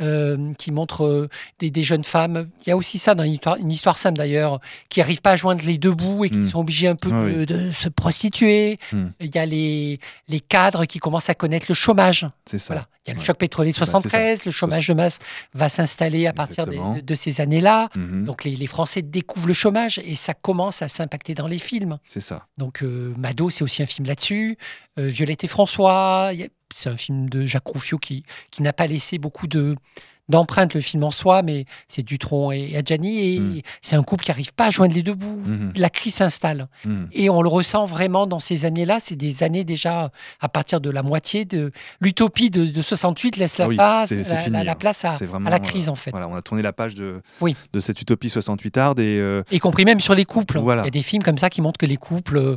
euh, qui montre des, des jeunes femmes. Il y a aussi ça dans histoire, une histoire simple d'ailleurs, qui n'arrivent pas à joindre les deux bouts et qui Mm. sont obligés un peu Ah de, oui. de se prostituer. Mm. Il y a les, les cadres qui commencent à connaître le chômage. C'est ça. Voilà. Il y a le choc pétrolier de Bah, c'est 73, le chômage de masse va s'installer à partir des- de, de ces années-là. Mhm. Donc les, les Français découvrent le chômage et ça commence à s'impacter dans les films. C'est ça. Donc euh, Mado, c'est aussi un film là-dessus. Euh, Violette et François, c'est un film de Jacques Rouffio qui, qui n'a pas laissé beaucoup de d'empreinte le film en soi, mais c'est Dutron et Adjani, et Mm. c'est un couple qui n'arrive pas à joindre les deux bouts. Mhm. La crise s'installe. Et on le ressent vraiment dans ces années-là. C'est des années déjà à partir de la moitié de l'utopie de, de 68 laisse la, Ah oui, place, c'est- c'est la, fini, la- la place à, la crise euh, en fait. Voilà, on a tourné la page de, Oui. de cette utopie 68 arde et euh, Y compris même sur les couples. Voilà. Il y a des films comme ça qui montrent que les couples, euh,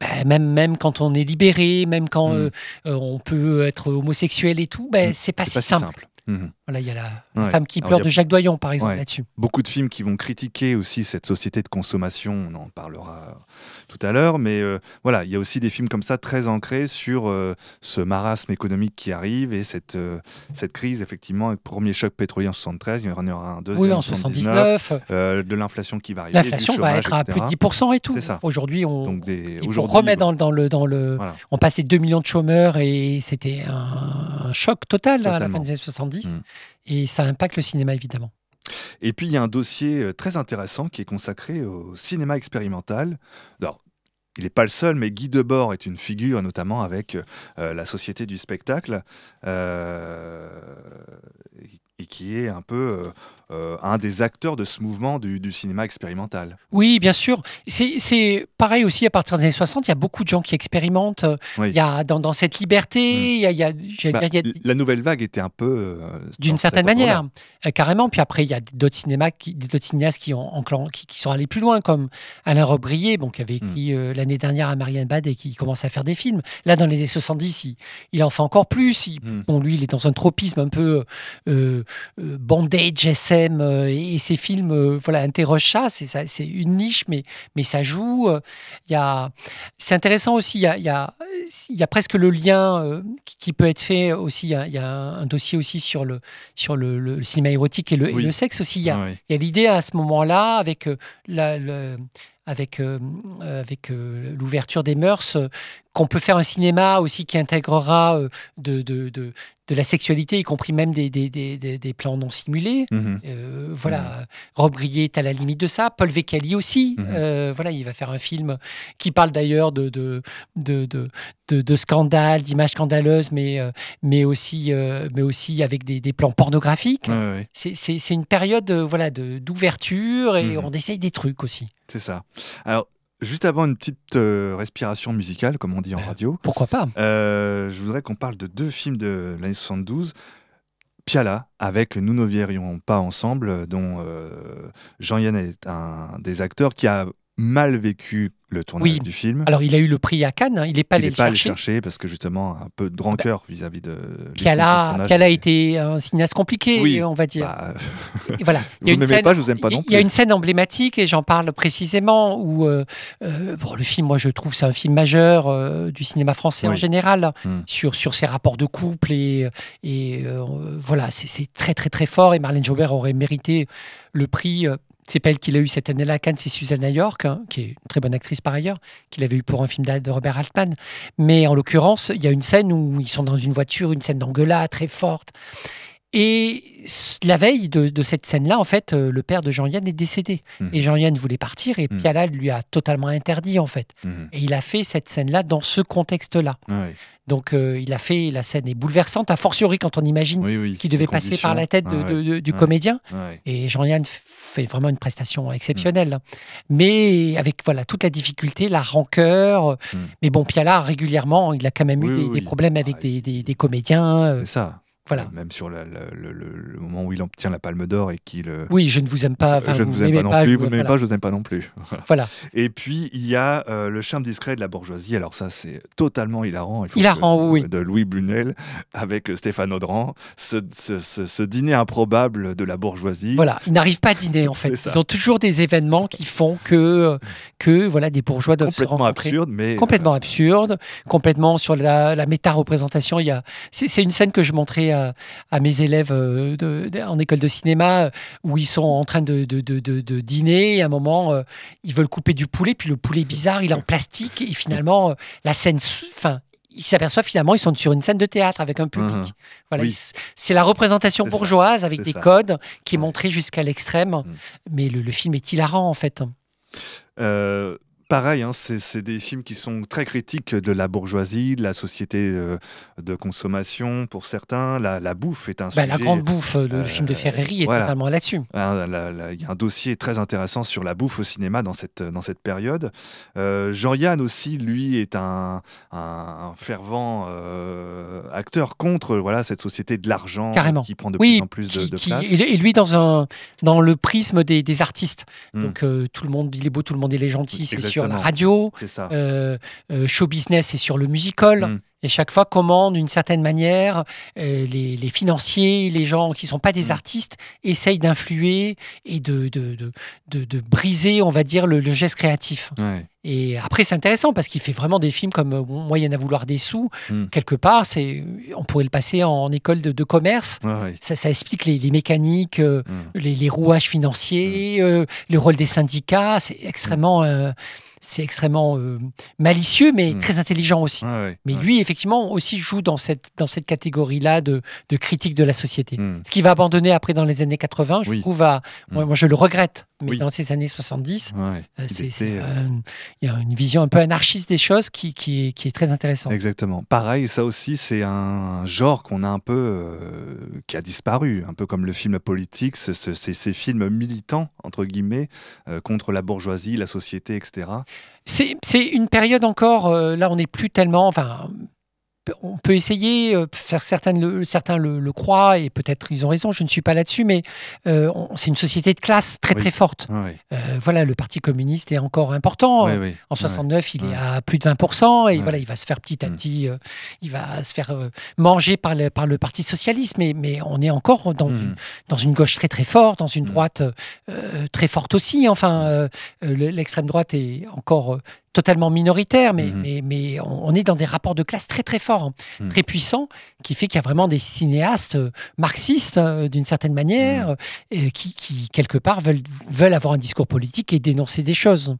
ben, même, même quand on est libéré, même quand euh, on peut être homosexuel et tout, ben, c'est pas, c'est si pas simple. si simple. Mhm. Voilà, il y a la, la Ouais. femme qui pleure a- de Jacques Doyon, par exemple, Ouais. là-dessus. Beaucoup de films qui vont critiquer aussi cette société de consommation, on en parlera tout à l'heure, mais euh, voilà, il y a aussi des films comme ça très ancrés sur euh, ce marasme économique qui arrive et cette, euh, cette crise, effectivement, avec le premier choc pétrolier en 73, il y en aura un deuxième Oui, en 79, 79, euh, de l'inflation qui va arriver, l'inflation va être à etc. plus de 10% et tout. C'est ça. Aujourd'hui, on, Donc des, il faut aujourd'hui, remettre dans, le- dans le... Dans le Voilà. On passait 2 millions de chômeurs et c'était un, un choc total à la fin des années 70. Mm. Et ça impacte le cinéma, évidemment. Et puis il y a un dossier euh, très intéressant qui est consacré au cinéma expérimental. Alors, il n'est pas le seul, mais Guy Debord est une figure, notamment avec euh, la Société du spectacle, euh, et qui est un peu euh, euh, un des acteurs de ce mouvement du, du cinéma expérimental. Oui, bien sûr. C'est pareil aussi à partir des années 60. Il y a beaucoup de gens qui expérimentent. Oui. Il y a dans, dans cette liberté, Mm. il y a, il y a- j'allais Bah, dire, il y a- La nouvelle vague était un peu... euh, d'une certaine manière, euh, carrément. Puis après, il y a d'autres cinémas, qui, d'autres cinéastes qui, ont, enclen- qui, qui sont allés plus loin, comme Alain Robrier, bon, qui avait écrit Mm. euh, l'année dernière à Marianne Bad et qui commence à faire des films. Là, dans les années 70, il, il en fait encore plus. Il- Mm. Bon, lui, il est dans un tropisme un peu euh, euh, bandage, SM, euh, et, ses films, euh, voilà, interrogent ça. C'est, ça, c'est une niche, mais, mais ça joue. euh, Il y a, c'est intéressant aussi. Il y a, il y a, il y a presque le lien qui, qui peut être fait aussi. Il y a, il y a un, un dossier aussi sur le, sur le, le cinéma érotique et le, et Oui. le sexe aussi. Il y a, Ah l'idée à ce moment-là, avec euh, la- le- avec, euh, avec euh, l'ouverture des mœurs, euh, qu'on peut faire un cinéma aussi qui intégrera euh, de, de, de, de la sexualité, y compris même des, des, des, des- plans non simulés. Mhm. Euh, voilà, Rob Brier est à la limite de ça. Paul Vecchiali aussi. Mhm. Euh, voilà, il va faire un film qui parle d'ailleurs de, de, de, de, scandales, d'images scandaleuses, mais, mais, aussi, mais aussi avec des, plans pornographiques. C'est- une période voilà, d'ouverture et Mhm. on essaye des trucs aussi. c'est ça. Alors, juste avant une petite euh, respiration musicale, comme on dit en radio, Pourquoi pas Euh, je voudrais qu'on parle de deux films de l'année 72. Piala, avec Nous ne verrions pas ensemble, dont euh, Jean-Yann est un des acteurs qui a mal vécu le tournage Oui. du film. Alors, il a eu le prix à Cannes, hein, il n'est pas il allé n'est le pas allé chercher. chercher parce que justement un peu de rancœur vis-à-vis de. Piala, a été un cinéaste compliqué, Oui, on va dire. Bah, Et voilà. vous m'aimez pas, je vous aime pas il y a- non Il y a plus. une scène emblématique et j'en parle précisément où euh, euh, bon, le film, moi je trouve, c'est un film majeur euh, du cinéma français en général Hmm. sur sur ses rapports de couple et et voilà, c'est c'est très très très fort et Marlène Jobert aurait mérité le prix. C'est pas elle qui l'a eu cette année-là à Cannes, c'est Susanna York, hein, qui est une très bonne actrice par ailleurs, qui l'avait eu pour un film de Robert Altman. Mais en l'occurrence, il y a une scène où ils sont dans une voiture, une scène d'engueulade très forte. Et la veille de, de cette scène-là, en fait, euh, le père de Jean-Yann est décédé. Mhm. Et Jean-Yann voulait partir et Mhm. Piala lui a totalement interdit, en fait. Mhm. Et il a fait cette scène-là dans ce contexte-là. Ouais. Donc, euh, il a fait, la scène est bouleversante, a fortiori quand on imagine Oui, oui, ce qui devait passer par la tête de- de- du comédien. Et Jean-Yann fait vraiment une prestation exceptionnelle. Mais avec voilà toute la difficulté, la rancœur. Mais bon, Piala, régulièrement, il a quand même eu des, problèmes avec Ah, des- des comédiens. euh, C'est ça. Voilà. Euh, Même sur le, le- le moment où il obtient la Palme d'Or et qu'il. euh, Oui, je ne vous aime pas. enfin, je ne vous aime m'aimez pas non plus, je vous ne m'aimez voilà. pas, je vous aime pas non plus. Voilà. Et puis, il y a euh, le charme discret de la bourgeoisie. Alors ça, c'est totalement hilarant. Il faut Hilarant, que- oui. De Louis Brunel avec euh, Stéphane Audran. Ce, ce- ce- ce dîner improbable de la bourgeoisie. Voilà, ils n'arrivent pas à dîner en fait. Ils ont toujours des événements qui font que, que voilà, des bourgeois doivent se rencontrer. absurde, mais... complètement absurde, complètement sur la, la méta-représentation. Il y a, c'est une scène que je montrais à, à mes élèves euh, de- de- en école de cinéma euh, où ils sont en train de, dîner et à un moment euh, ils veulent couper du poulet puis le poulet est bizarre, il est en plastique et finalement euh, la scène, enfin ils s'aperçoivent finalement ils sont sur une scène de théâtre avec un public. Mhm. Voilà, Oui. c'est la représentation ça. bourgeoise avec des ça. codes qui est montrée jusqu'à l'extrême, Mhm. mais le, le film est hilarant en fait. Euh, pareil, hein, c'est des films qui sont très critiques de la bourgeoisie, de la société euh, de consommation pour certains. La, bouffe est un bah, sujet. La grande bouffe, le film de Ferreri est totalement là-dessus. Ah, il y a un dossier très intéressant sur la bouffe au cinéma dans cette, dans cette période. Jean-Yann aussi, lui, est un, un fervent acteur contre voilà, cette société de l'argent qui prend de plus en plus de, place. Et lui, dans, un, dans le prisme des, des artistes. Hmm. Donc, tout le monde, il est beau, tout le monde, il est gentil, c'est sur la radio. Euh, euh, show business, c'est sur le musical. Hmm. Et chaque fois, comment, d'une certaine manière, euh, les, financiers, les gens qui ne sont pas des hmm. artistes, essayent d'influer et de de, de, de, briser, on va dire, le, geste créatif. Et après, c'est intéressant parce qu'il fait vraiment des films comme Moi, il y en a vouloir des sous. Hmm. Quelque part, c'est, on pourrait le passer en, école de, commerce. Ça, ça, explique les, mécaniques, les, les, rouages financiers, le rôle des syndicats. C'est extrêmement c'est extrêmement euh, malicieux, mais hmm. très intelligent aussi. mais lui, effectivement, aussi joue dans cette, dans cette catégorie-là de, de, critique de la société. Hmm. Ce qui va abandonner après dans les années 80, je trouve, à, hmm. moi, je le regrette. Mais dans ces années 70, euh, euh, il y a une vision un peu anarchiste des choses qui, qui, est, qui est très intéressante. Exactement. Pareil, ça aussi, c'est un genre qu'on a un peu, qui a disparu, un peu comme le film politique, ces films militants, entre guillemets, contre la bourgeoisie, la société, etc. C'est une période encore, euh, là on n'est plus tellement, enfin on peut essayer, euh, faire certaines, le, certains le, croient et peut-être ils ont raison, je ne suis pas là-dessus, mais euh, c'est une société de classe très très forte. Euh, voilà, le Parti communiste est encore important. en 69, il est à plus de 20% et voilà, il va se faire petit à mm. petit, il va se faire manger par le, par le Parti socialiste, mais, mais on est encore dans, mm. une, dans une gauche très très forte, dans une mm. droite très forte aussi. Enfin, l'extrême droite est encore totalement minoritaire, mais, mhm. mais, mais on, est dans des rapports de classe très très forts, hein, mhm. très puissants, qui fait qu'il y a vraiment des cinéastes euh, marxistes euh, d'une certaine manière, mhm. qui, qui, quelque part veulent, veulent avoir un discours politique et dénoncer des choses.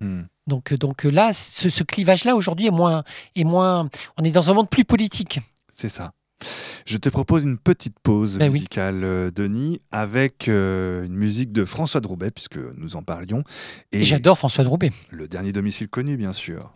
Donc, donc là, ce, ce clivage-là aujourd'hui est moins, est moins. On est dans un monde plus politique. C'est ça. Je te propose une petite pause ben musicale, euh, Denis, avec euh, une musique de François Droubet, puisque nous en parlions. Et, j'adore François Droubet. Le dernier domicile connu, bien sûr.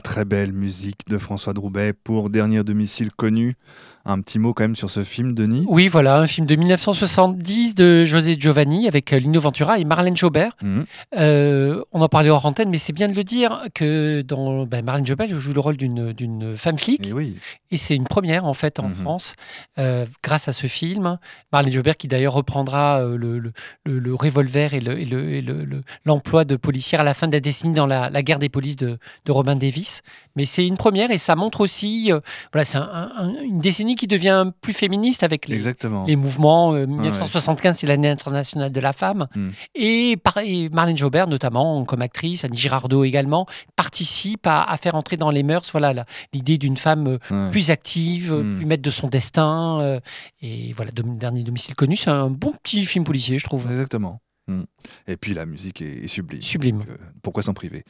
Très belle musique de François Droubet pour Dernier domicile connu. Un petit mot quand même sur ce film, Denis? Oui, voilà, un film de 1970 de José Giovanni avec euh, Lino Ventura et Marlène Jobert. Mhm. Euh, on en parlait hors antenne, mais c'est bien de le dire que dans ben, Marlène Jobert joue le rôle d'une femme flic. Eh et, c'est une première en fait en. Mhm. France euh, grâce à ce film. Marlène Jobert qui d'ailleurs reprendra le, le, le, revolver et l'emploi le, de policière à la fin de la décennie dans la, la guerre des polices de, de Robin Davis. Mais c'est une première et ça montre aussi, voilà, c'est une décennie qui devient plus féministe avec les, les mouvements 1975 c'est l'année internationale de la femme. Hmm. Et, par, Marlène Jobert, notamment, comme actrice, Annie Girardot également, participe à, faire entrer dans les mœurs voilà, l'idée d'une femme euh, plus active, euh, hmm. plus maître de son destin. Euh, et voilà, Dernier domicile connu, c'est un bon petit film policier, je trouve. Exactement. Mm. Et puis la musique est, est sublime. Sublime. Donc, euh, pourquoi s'en priver?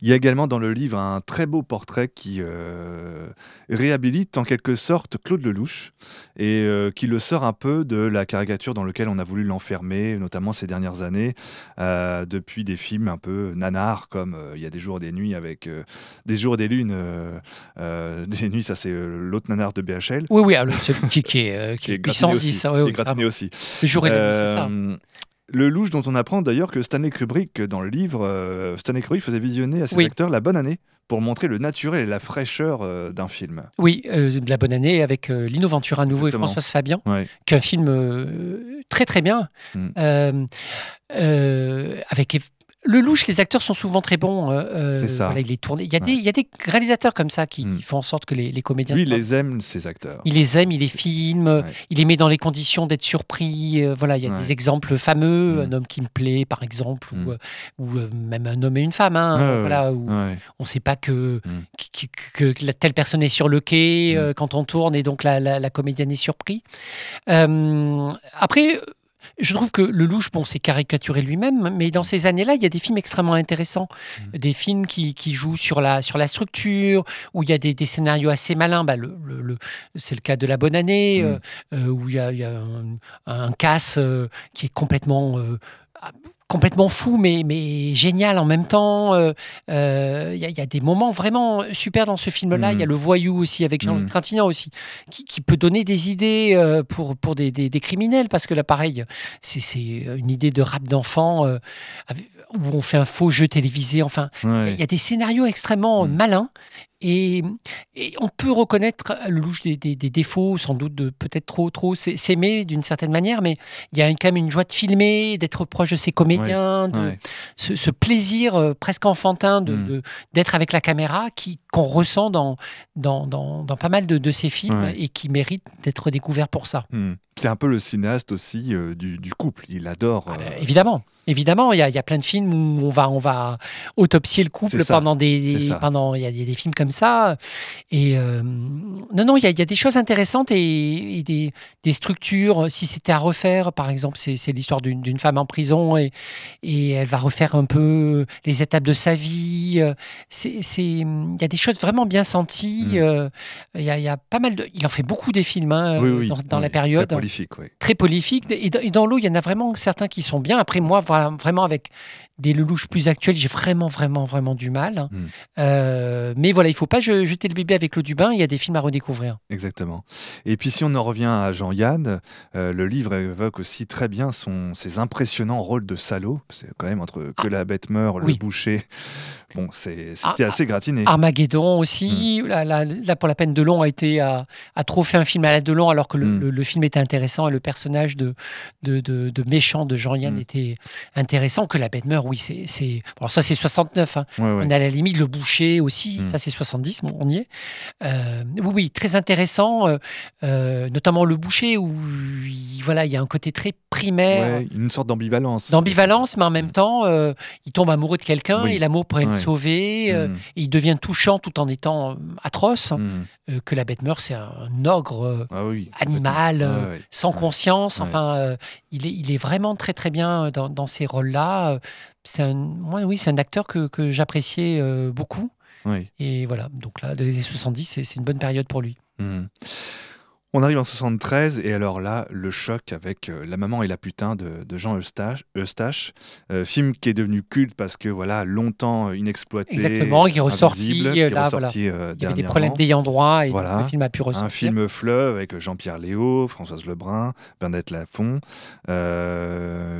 Il y a également dans le livre un très beau portrait qui euh, réhabilite en quelque sorte Claude Lelouch et euh, qui le sort un peu de la caricature dans laquelle on a voulu l'enfermer, notamment ces dernières années, depuis des films un peu nanars comme Il y a des jours et des nuits avec des jours et des lunes. des nuits, ça c'est l'autre nanar de BHL. Oui, oui, alors, celui qui, qui est, qui Qui est est gratiné aussi. 10. oui, qui est oui, gratiné aussi. Le jour et la nuit, c'est ça. Le louche dont on apprend d'ailleurs que Stanley Kubrick, dans le livre, euh, Stanley Kubrick faisait visionner à ses Oui. acteurs la bonne année pour montrer le naturel et la fraîcheur euh, d'un film. Oui, euh, de la bonne année avec Lino Ventura à nouveau Exactement. et Françoise Fabian. Ouais. qui est un film très très bien. Mm. Avec le louche, les acteurs sont souvent très bons. euh, euh, C'est ça. voilà, il est tourné. Il y a Ouais. des, il y a des réalisateurs comme ça qui, Mm. qui font en sorte que les, les comédiens. Lui, il les aime, ces acteurs. il les aime, il les filme, Ouais. il les met dans les conditions d'être surpris. euh, voilà, il y a Ouais. des exemples fameux, Mm. un homme qui me plaît, par exemple, Mm. ou, ou euh, même un homme et une femme. hein, voilà, où on ne sait pas que, Mm. telle personne est sur le quai Mm. euh, quand on tourne et donc la, la- la comédienne est surprise. Après, je trouve que le louche, bon, c'est caricaturé lui-même, mais dans ces années-là, il y a des films extrêmement intéressants. Mm. Des films qui, qui jouent sur la, sur la structure, où il y a des, des scénarios assez malins. Bah, le, le- le- c'est le cas de La Bonne Année, Mm. euh, euh, où il y a, il y a un, un casse euh, qui est complètement. Euh, complètement fou mais, mais génial en même temps Euh, euh, il y, a- il y a des moments vraiment super dans ce film là Mhm. il y a le voyou aussi avec Jean-Luc. Trintignant aussi qui, qui peut donner des idées euh, pour, pour des, des- des criminels parce que là pareil c'est une idée de rap d'enfant euh, avec- où on fait un faux jeu télévisé enfin Ouais. il y a des scénarios extrêmement Mm. malins et, et on peut reconnaître le louche des, des- des défauts, sans doute de peut-être trop, trop s'ai- s'aimer d'une certaine manière, mais il y a quand même une joie de filmer, d'être proche de ses comédiens, de, Ouais. ce, ce plaisir euh, presque enfantin de- Mm. de- d'être avec la caméra qu'on ressent dans, dans, dans, dans pas mal de, de ses films et qui mérite d'être découvert pour ça. Mm. C'est un peu le cinéaste aussi euh, du, du couple. Il adore. Ah, euh, bah, évidemment. Évidemment, il y, a, il y a plein de films où on va, on va autopsier le couple pendant des, pendant il y, a, il y a des films comme ça. Et euh, non, non, il y, a, il y a des choses intéressantes et, et des, des structures. Si c'était à refaire, par exemple, c'est l'histoire d'une femme en prison et, et elle va refaire un peu les étapes de sa vie. Euh, C'est, il y a des choses vraiment bien senties. Mm. Euh, Il y, a, il y a pas mal de. Il en fait beaucoup des films hein, oui, oui, dans, dans oui, la période Très prolifique, oui. très prolifique. Et dans, et dans l'eau, il y en a vraiment certains qui sont bien. Après, moi, voilà, vraiment avec des lelouches plus actuels, j'ai vraiment, vraiment, vraiment du mal. Mm. Euh, mais voilà, il faut pas je- jeter le bébé avec l'eau du bain. Il y a des films à redécouvrir. Exactement. Et puis si on en revient à Jean-Yann, euh, le livre évoque aussi très bien son, ses impressionnants rôles de salaud. C'est quand même entre que la bête meurt, le boucher. Bon, c'est- c'était Ah, assez gratiné. Armageddon aussi. Là, là- là, pour la peine, Delon a été à, a trop fait un film à la Delon alors que le, Mm. le- le film était intéressant et le personnage de, de, de- de méchant de Jean-Yann était intéressant. Que la bête meurt, oui, c'est. alors ça, c'est 69. hein. Ouais, ouais. On a à la limite le boucher aussi, Mm. ça c'est 70, bon, on y est. Euh, oui, oui, très intéressant, euh, euh, notamment le boucher où il, voilà, il y a un côté très primaire. Ouais, une sorte d'ambivalence. D'ambivalence, mais en même temps, euh, il tombe amoureux de quelqu'un Oui. et l'amour pourrait le sauver. euh, Mm, et il devient touchant tout en étant atroce. Euh, que la bête meurt, c'est un, ogre Ah oui. animal, sans conscience. Enfin, il, est, il est vraiment très très bien dans, dans ces rôles-là. C'est un, moi, oui, c'est un acteur que, que j'appréciais euh, beaucoup. Oui. Et voilà, donc là, dans les années 70, c'est c'est une bonne période pour lui. Mhm. On arrive en 73 et alors là, le choc avec euh, La maman et la putain de, de Jean Eustache, Eustache euh, film qui est devenu culte parce que voilà, longtemps inexploité. Exactement, qui est ressorti, qui est euh, Il y avait des problèmes d'ayant droit et Voilà. le film a pu ressortir. Un film fleuve avec Jean-Pierre Léo, Françoise Lebrun, Bernadette Lafont.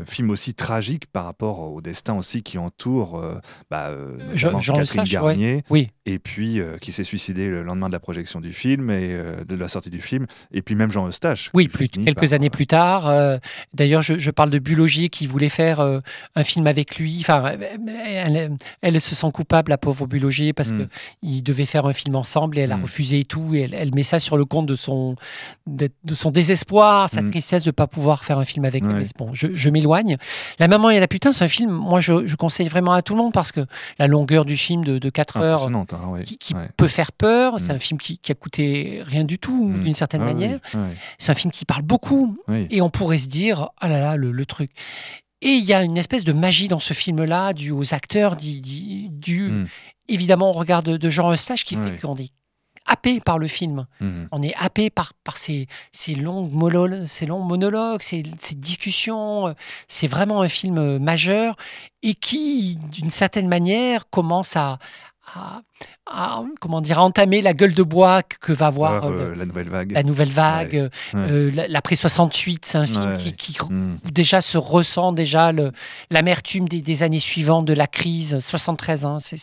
Film aussi tragique par rapport au destin aussi qui entoure bah, Jean- Jean Catherine Eustache, ouais. Garnier. Oui, Et puis euh, qui s'est suicidé le lendemain de la projection du film et euh, de la sortie du film. Et puis même Jean Eustache. oui plus, quelques par, années euh, plus tard. euh, D'ailleurs, je, je parle de Bulogier qui voulait faire un film avec lui. Enfin, elle, elle se sent coupable, la pauvre Bulogier, parce Mm. qu'ils devaient faire un film ensemble et elle a Mm. refusé et tout. Et elle, elle met ça sur le compte de son, de son désespoir, sa Mm. tristesse de ne pas pouvoir faire un film avec lui. Mais bon, je, je m'éloigne. La maman et la putain, c'est un film, moi, je, je conseille vraiment à tout le monde parce que la longueur du film de, de 4 heures Impressionnante, hein, qui, qui Ouais. peut faire peur. C'est Mm. un film qui, qui a coûté rien du tout, Mm. d'une certaine Ah oui, manière. ouais, C'est un film qui parle beaucoup. Et on pourrait se dire, ah là là, le, le truc. Et il y a une espèce de magie dans ce film-là, dû aux acteurs, dû, dû- dû- Mm. évidemment au regard de, de Jean Eustache, qui fait qu'on est happé par le film. Mhm. On est happé par, par ces, ces, longues monologues, ces longs monologues, ces, ces discussions. C'est vraiment un film euh, majeur et qui, d'une certaine manière, commence à, à- à, comment dire, à entamer la gueule de bois que, que va avoir Voir, euh, euh, la nouvelle vague. la nouvelle vague. Ouais. euh, la- L'après 68, c'est un film Ouais. qui, qui Mm. déjà se ressent déjà l'amertume des, des années suivantes de la crise 73 hein, c'est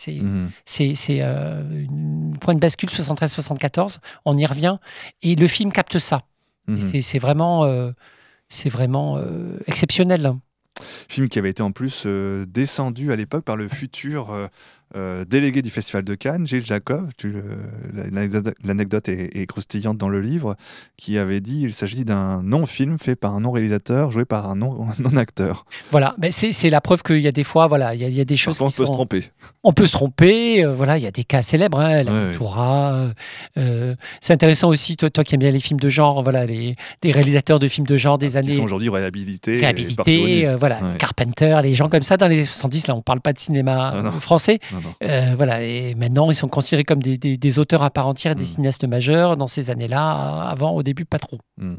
c'est euh, une point de bascule 73 74 on y revient et le film capte ça Mhm. c'est vraiment c'est vraiment exceptionnel Film qui avait été en plus euh, descendu à l'époque par le futur euh, euh, délégué du Festival de Cannes, Gilles Jacob. Le- l'anecdote- est, est croustillante dans le livre, qui avait dit il s'agit d'un non-film fait par un non-réalisateur, joué par un non- non-acteur. voilà mais c'est la preuve qu'il y a des fois voilà il y a, il y a des choses Parfois, on qui peut se tromper. on peut se tromper, euh, voilà, il y a des cas célèbres, hein, la Ouais. Ventura, euh, euh, c'est intéressant aussi, toi, toi qui aimes bien les films de genre, voilà, les, des réalisateurs de films de genre des Qui années sont aujourd'hui réhabilités. réhabilités, euh, voilà, Ouais. Carpenter, les gens comme ça dans les années 70, là on parle pas de cinéma Ah euh, français, Non, Euh, voilà, et maintenant ils sont considérés comme des, des- des auteurs à part entière, des Mm. cinéastes majeurs dans ces années-là, avant au début pas trop. Mm.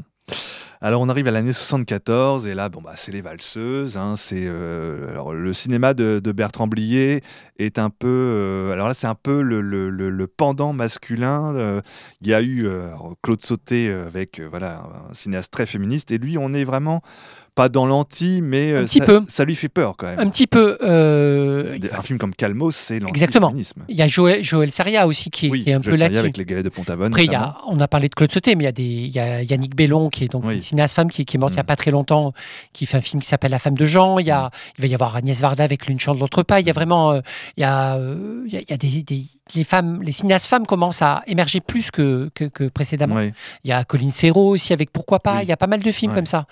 Alors on arrive à l'année 74 et là bon bah c'est les valseuses hein, c'est euh, alors le cinéma de, de Bertrand Blier est un peu euh, alors là c'est un peu le, le- le- le pendant masculin euh, il y a eu Claude Sauté avec voilà un cinéaste très féministe et lui on est vraiment pas dans l'anti mais euh, Un petit ça, peu. ça lui fait peur quand même Un petit peu. euh, un film comme Calmos c'est Exactement. l'antiféminisme il y a Joël, Joël Seria aussi qui est, oui qui est un je peu là-dessus. avec les galets de Pont-Aven Après, y a, on a parlé de Claude Sauté, mais il y a, des, il y a Yannick Bellon, qui est donc Oui. une cinéaste femme qui, qui est morte il n'y a Mm. pas très longtemps, qui fait un film qui s'appelle La femme de Jean. Il, y a, il va y avoir Agnès Varda avec L'une chante l'autre pas. Il y a vraiment. euh, il, y a, euh, il, y a, des, des- les, femmes, les cinéastes femmes commencent à émerger plus que, que, que précédemment. Il y a Colline Serrault aussi avec Pourquoi pas. Il y a pas mal de films comme ça.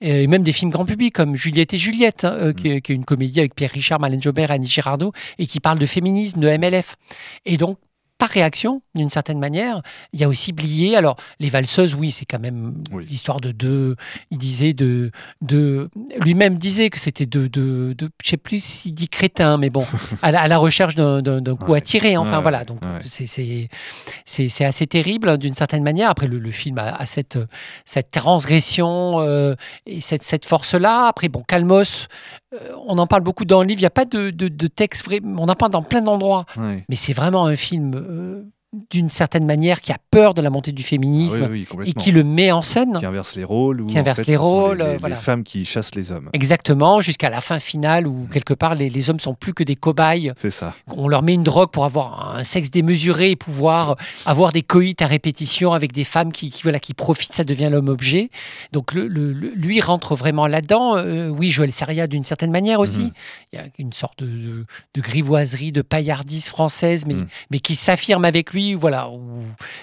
Et même des films grand public comme Juliette et Juliette, hein, euh, qui, est- qui est une comédie avec Pierre Richard, Malène Jobert et Annie Girardot, et qui parle de féminisme, de MLF. Et donc, par réaction, d'une certaine manière, il y a aussi Blier. Alors, les valseuses, oui, c'est quand même Oui. l'histoire de deux. Il disait de. de Lui-même disait que c'était de, de, de. Je sais plus s'il dit crétin, mais bon, à la, à la recherche d'un coup Ouais. à tirer. Enfin, Ouais, voilà. Donc, ouais. c'est- assez terrible hein, d'une certaine manière. Après, le, le film a, a cette, cette transgression euh, et cette, cette force-là. Après, bon, Calmos, on en parle beaucoup dans le livre. Il n'y a pas de, de, de texte vrai. On en parle dans plein d'endroits. Mais c'est vraiment un film, euh, d'une certaine manière, qui a peur de la montée du Ah féminisme oui, oui, et qui le met en scène. qui inverse les rôles ou Qui inverse en fait, les rôles, les, les- voilà. les femmes qui chassent les hommes Exactement, jusqu'à la fin finale où, quelque part, les, les hommes sont plus que des cobayes. c'est ça On leur met une drogue pour avoir un sexe démesuré et pouvoir avoir des coïts à répétition avec des femmes qui, qui, voilà, qui profitent, ça devient l'homme-objet. Donc le, le- le- lui rentre vraiment là-dedans. Euh, oui, Joël Saria d'une certaine manière aussi. Mhm. Il y a une sorte de, de- de grivoiserie, de paillardise française, mais, Mhm. mais qui s'affirme avec lui. Voilà.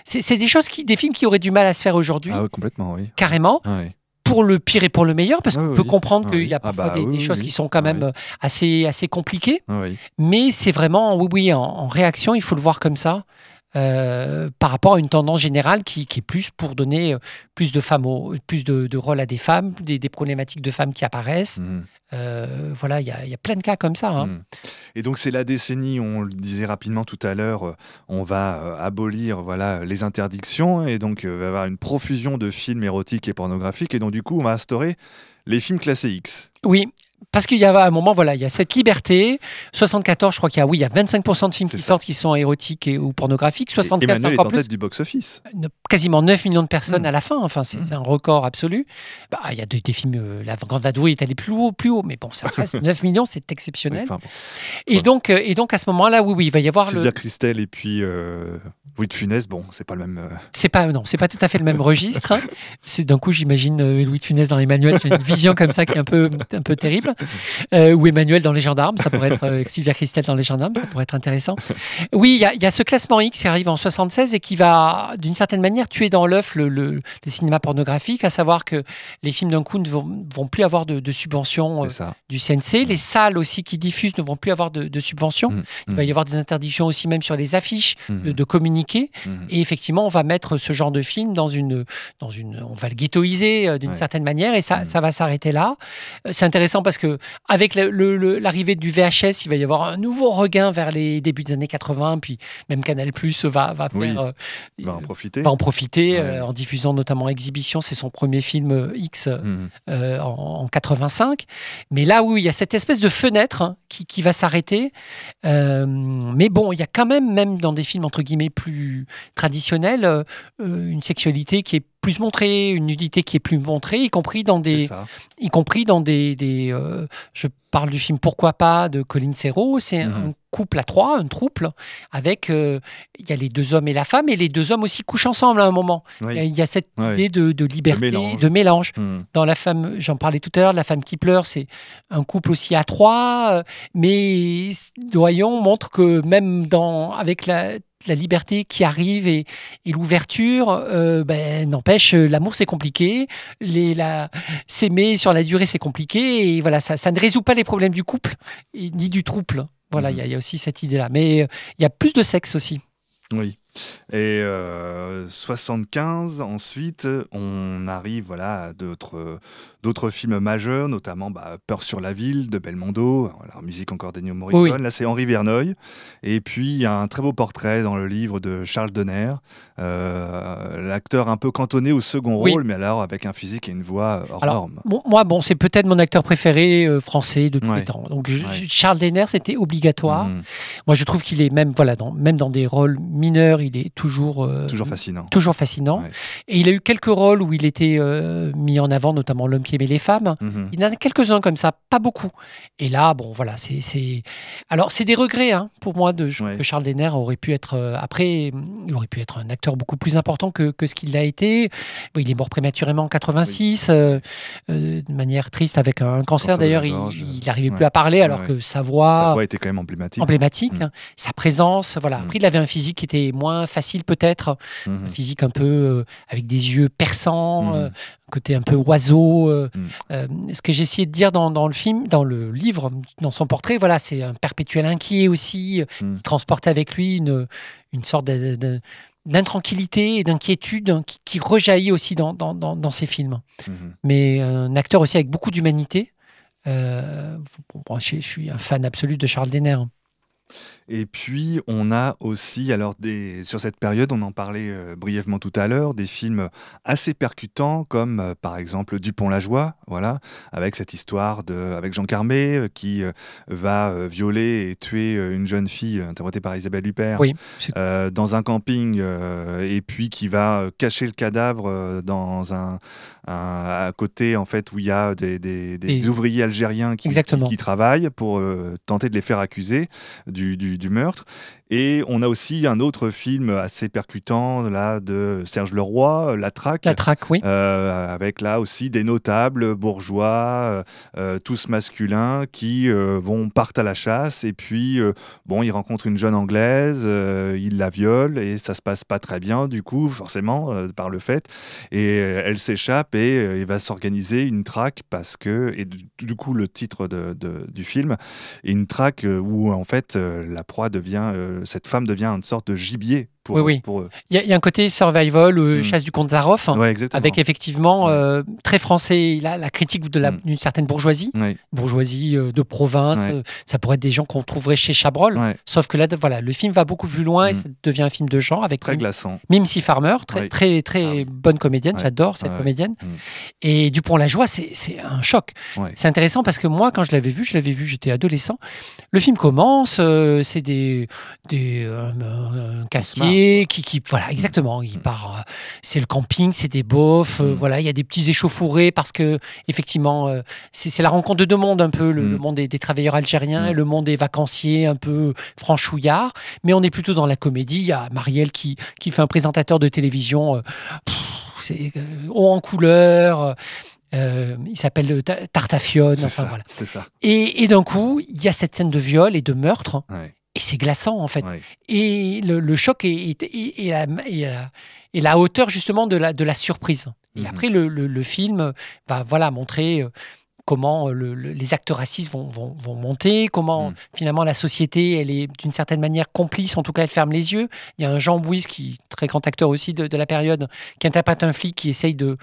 C'est des choses qui, des films qui auraient du mal à se faire aujourd'hui, ah oui complètement oui carrément Ah oui. pour le pire et pour le meilleur, parce Oui, qu'on oui. peut comprendre Ah qu'il y a Ah parfois bah des, oui, des oui, choses oui. qui sont quand Ah même euh, assez, assez compliquées. Ah. Mais c'est vraiment, oui, oui, en, en réaction, il faut le voir comme ça, euh, par rapport à une tendance générale qui, qui est plus pour donner euh, plus de femmes, au- plus de, de rôles à des femmes, des, des problématiques de femmes qui apparaissent. Mhm. Euh, voilà, il y a, il y a plein de cas comme ça. hein. Mhm. Et donc c'est la décennie, on le disait rapidement tout à l'heure, on va abolir voilà les interdictions et donc il va y avoir une profusion de films érotiques et pornographiques et donc du coup on va instaurer les films classés X. Oui, parce qu'il y a un moment, voilà, il y a cette liberté. 74, je crois qu'il y a, oui, il y a 25% de films qui sortent qui sont érotiques et, ou pornographiques. 75, Emmanuel est en tête du box-office. Quasiment 9 millions de personnes mm. à la fin. Enfin, c'est mm. un record absolu. Bah, il y a des, films, euh, La Grande Vadrouille est allée plus haut, plus haut, mais bon, ça reste 9 millions, c'est exceptionnel. et, donc, euh, et donc, à ce moment-là, oui, oui, il va y avoir Sylvia le. Christelle et puis euh, Louis de Funès, bon, c'est pas le même. C'est pas, non, c'est pas tout à fait le même registre. Hein. C'est d'un coup, j'imagine Louis de Funès dans Emmanuel. J'ai une vision comme ça qui est un peu, un peu terrible. Euh, ou Emmanuel dans Les Gendarmes, ça pourrait être euh, Sylvia Christel dans Les Gendarmes, ça pourrait être intéressant. Oui, il y, a ce classement X qui arrive en 76 et qui va, d'une certaine manière, tuer dans l'œuf le, le, cinéma pornographique, à savoir que les films d'un coup ne vont, vont, plus avoir de, de subventions euh, du CNC. Les salles aussi qui diffusent ne vont plus avoir de, de subventions. Mmh, il va y mmh. avoir des interdictions aussi même sur les affiches mmh. de, communiquer. Et effectivement, on va mettre ce genre de film dans une, dans une, on va le ghettoiser d'une certaine manière et ça, ça va s'arrêter là. C'est intéressant parce que avec l'arrivée du VHS, il va y avoir un nouveau regain vers les débuts des années 80, puis même Canal Plus va, va, faire, euh, va en profiter, va en, profiter euh, en diffusant notamment Exhibition, c'est son premier film euh, X mmh. en, 85. Mais là, oui, il y a cette espèce de fenêtre hein, qui, qui, va s'arrêter. mais bon, il y a quand même, même dans des films entre guillemets plus traditionnels, une sexualité qui est plus montrée, une nudité qui est plus montrée, y compris dans des, y compris dans des, des euh, je parle du film Pourquoi pas de Colin Serrault, c'est un mhm. couple à trois, un trouble, avec euh, il y a les deux hommes et la femme, et les deux hommes aussi couchent ensemble à un moment. Il y, a cette idée de, de, liberté, de mélange. Mhm. Dans la femme, j'en parlais tout à l'heure, la femme qui pleure, c'est un couple aussi à trois, euh, mais Doyon montre que même dans avec la la liberté qui arrive et, l'ouverture, euh, ben, n'empêche, l'amour c'est compliqué, les, la, s'aimer sur la durée c'est compliqué, et voilà, ça, ça, ne résout pas les problèmes du couple, ni du trouble. Voilà, il y, a aussi cette idée-là. Mais euh, il y a plus de sexe aussi. Oui. Et 75, euh, ensuite, on arrive voilà, à d'autres d'autres films majeurs, notamment bah, Peur sur la ville de Belmondo, la musique encore d'Ennio Morricone. Là, c'est Henri Verneuil. Et puis, il y a un très beau portrait dans le livre de Charles Denner, euh, l'acteur un peu cantonné au second rôle, mais alors avec un physique et une voix hors norme. moi, bon, c'est peut-être mon acteur préféré euh, français de tous les temps. Donc, Charles Denner, c'était obligatoire. Mmh. Moi, je trouve qu'il est même, voilà, dans, même dans des rôles mineurs, il est toujours... Euh, toujours fascinant. Toujours fascinant. Et il a eu quelques rôles où il était mis en avant, notamment L'homme qui aimait les femmes. Mhm. Il y en a quelques-uns comme ça, pas beaucoup. Et là, bon, voilà, c'est. Alors, c'est des regrets hein, pour moi de, que Charles Denner aurait pu être. Euh, après, il aurait pu être un acteur beaucoup plus important que, que ce qu'il a été. il est mort prématurément en 86, euh, euh, de manière triste, avec un cancer, d'ailleurs. Il n'arrivait plus à parler, alors que sa voix. Sa voix était quand même emblématique. Emblématique. Mm. Hein. Sa présence, voilà. Mm. Après, il avait un physique qui était moins facile, peut-être. Mm-hmm. Un physique un peu avec des yeux perçants, mm côté un peu oiseau. Euh, mm. euh, ce que j'ai essayé de dire dans, le film, dans le livre, dans son portrait, voilà, c'est un perpétuel inquiet aussi. Euh, mm. Il transporte avec lui une, une sorte d'intranquillité et d'inquiétude hein, qui, rejaillit aussi dans, dans, ses films. Mm-hmm. Mais un acteur aussi avec beaucoup d'humanité. je, suis un fan absolu de Charles Denner. Et puis, on a aussi, alors des, sur cette période, on en parlait euh, brièvement tout à l'heure, des films assez percutants, comme euh, par exemple Dupont-la-Joie, voilà, avec cette histoire de, avec Jean Carmé euh, qui va violer et tuer une jeune fille interprétée par Isabelle Huppert dans un camping, et puis qui va cacher le cadavre dans un, à côté en fait où il y a des, ouvriers algériens qui, qui, travaillent pour tenter de les faire accuser du, du meurtre. Et on a aussi un autre film assez percutant là de Serge Leroy, La Traque. La Traque, oui. Euh, avec là aussi des notables bourgeois, euh, euh, tous masculins, qui vont partent à la chasse et puis bon, ils rencontrent une jeune anglaise, ils la violent et ça se passe pas très bien du coup, forcément par le fait. Et elle s'échappe et il va s'organiser une traque parce que et du, coup le titre de, du film est une traque où en fait la proie devient cette femme devient une sorte de gibier pour, Oui, oui. pour eux. Il y, a- il y a un côté survival, euh, Mm. chasse du comte Zaroff, hein, Ouais, avec effectivement Ouais. euh, très français la, la critique de la- Mm. d'une certaine bourgeoisie, bourgeoisie euh, de province. Ouais. euh, ça pourrait être des gens qu'on trouverait chez Chabrol. Sauf que là, voilà, le film va beaucoup plus loin et Mm. ça devient un film de genre avec très glaçant. Mimsy Farmer, très, très, très Ah bonne comédienne. J'adore cette comédienne. Et Dupont-la-Joie, c'est c'est un choc. C'est intéressant parce que moi, quand je l'avais vu, je l'avais vu, j'étais adolescent. Le film commence, c'est des, des euh, un cafetier qui, qui, voilà, exactement, il Mm. part. euh, c'est le camping, c'est des beaufs, euh, Mm. voilà, il y a des petits échauffourés parce que effectivement, euh, c'est la rencontre de deux mondes un peu, le, Mm. le monde des, des travailleurs algériens et le monde des vacanciers un peu franchouillards. Mais on est plutôt dans la comédie. Il y a Marielle qui, qui fait un présentateur de télévision. pff, c'est haut en couleur. euh, il s'appelle Ta- Tartafione. C'est Enfin, voilà. Et, et d'un coup, il y a cette scène de viol et de meurtre, Ouais, et c'est glaçant en fait. ouais. Et le, le choc est la, hauteur justement de la, de la surprise. Et Mhm. après, le, le- le film va voilà, montrer euh, comment euh, le- le- les actes racistes vont, vont- vont monter, comment Mhm. finalement la société, elle est d'une certaine manière complice, en tout cas elle ferme les yeux. Il y a un Jean Bouise, qui très grand acteur aussi de, de la période, qui interprète un flic qui essaye de,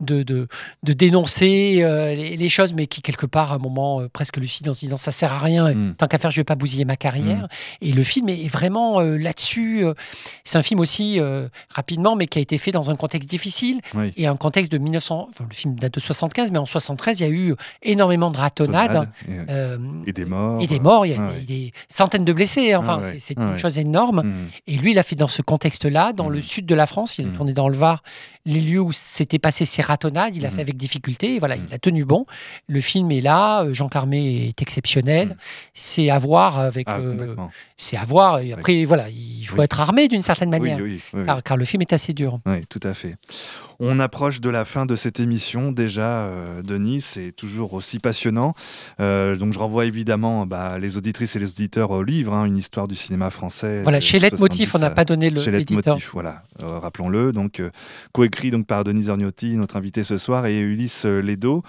de, de, de dénoncer euh, les, les choses, mais qui quelque part à un moment euh, presque lucide en se disant ça sert à rien, Mm. tant qu'à faire je vais pas bousiller ma carrière. Et le film est vraiment euh, là-dessus. c'est un film aussi rapidement, mais qui a été fait dans un contexte difficile Oui. et un contexte de 1900. Enfin, le film date de 75, mais en 73 il y a eu énormément de ratonnades. Et, et des morts. et des morts, il y a, Ouais. il y a des centaines de blessés. hein. Enfin, Ah ouais, c'est- ah une chose énorme. Mm. Et lui, il a fait dans ce contexte-là, dans le sud de la France, il a tourné dans le Var, les lieux où s'étaient passées ces il a Mhm. fait avec difficulté, et voilà, Mhm. il a tenu bon. Le film est là, euh, Jean Carmé est exceptionnel, Mhm. c'est à voir avec... Ah, euh, c'est à voir, et après, voilà, il faut Oui. être armé d'une certaine manière, oui. car le film est assez dur. Oui, tout à fait. On approche de la fin de cette émission déjà, euh, Denis, c'est toujours aussi passionnant. Euh, donc je renvoie évidemment bah, les auditrices et les auditeurs au livre, hein, une histoire du cinéma français. Voilà, chez Leitmotiv, 70 on n'a à- pas donné le chez. Leitmotiv, voilà, euh, rappelons-le. Donc euh, coécrit donc par Denise Orgnotti, notre invité ce soir, et Ulysse euh, Ledo.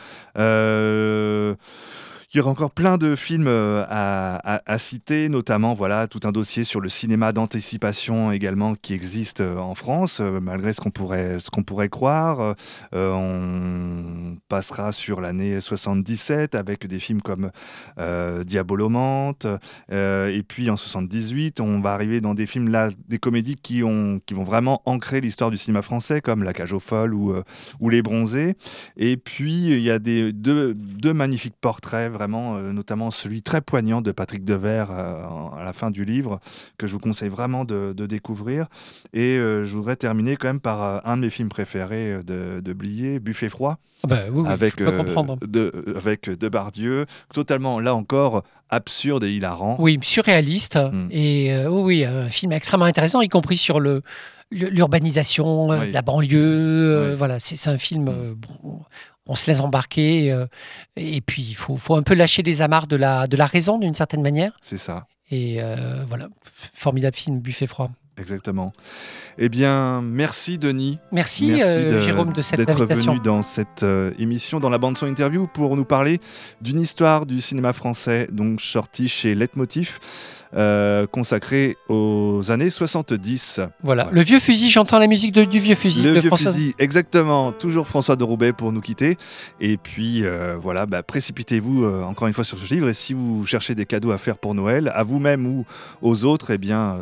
Il y aura encore plein de films euh, à, citer, notamment voilà tout un dossier sur le cinéma d'anticipation également qui existe euh, en France, euh, malgré ce qu'on pourrait ce pourrait croire. On passera sur l'année 77 avec des films comme euh, Diabolomante, et puis en 78, on va arriver dans des films là, des comédies qui ont qui vont vraiment ancrer l'histoire du cinéma français, comme La Cage aux folles ou ou Les Bronzés. Et puis il y a des deux, deux magnifiques portraits vraiment, euh, notamment celui très poignant de Patrick Devers euh, à la fin du livre que je vous conseille vraiment de, de découvrir. Et euh, je voudrais terminer quand même par un de mes films préférés de, de Blier, Buffet froid Ah bah oui, oui, avec, comprendre. de, avec Debardieu, totalement là encore absurde et hilarant. Oui, surréaliste. Mm. Et euh, oui, oui, un film extrêmement intéressant, y compris sur le l'urbanisation, Oui. la banlieue. euh. Voilà, c'est un film. Euh, bon, on se laisse embarquer. euh, et puis, il faut, faut un peu lâcher les amarres de la, de la raison, d'une certaine manière. C'est ça. Et euh, voilà, formidable film, Buffet froid. Exactement. Eh bien, merci Denis. Merci, Merci euh, de- Jérôme, de cette d'être venu dans cette euh, émission, dans la bande son interview, pour nous parler d'une histoire du cinéma français, donc sortie chez Leitmotiv, euh, consacrée aux années 70. Voilà, le vieux fusil, j'entends la musique de- du vieux fusil Le de vieux François. fusil, exactement. Toujours François de Roubaix pour nous quitter. Et puis, euh, voilà, bah, précipitez-vous euh, encore une fois sur ce livre. Et si vous cherchez des cadeaux à faire pour Noël, à vous-même ou aux autres, eh bien,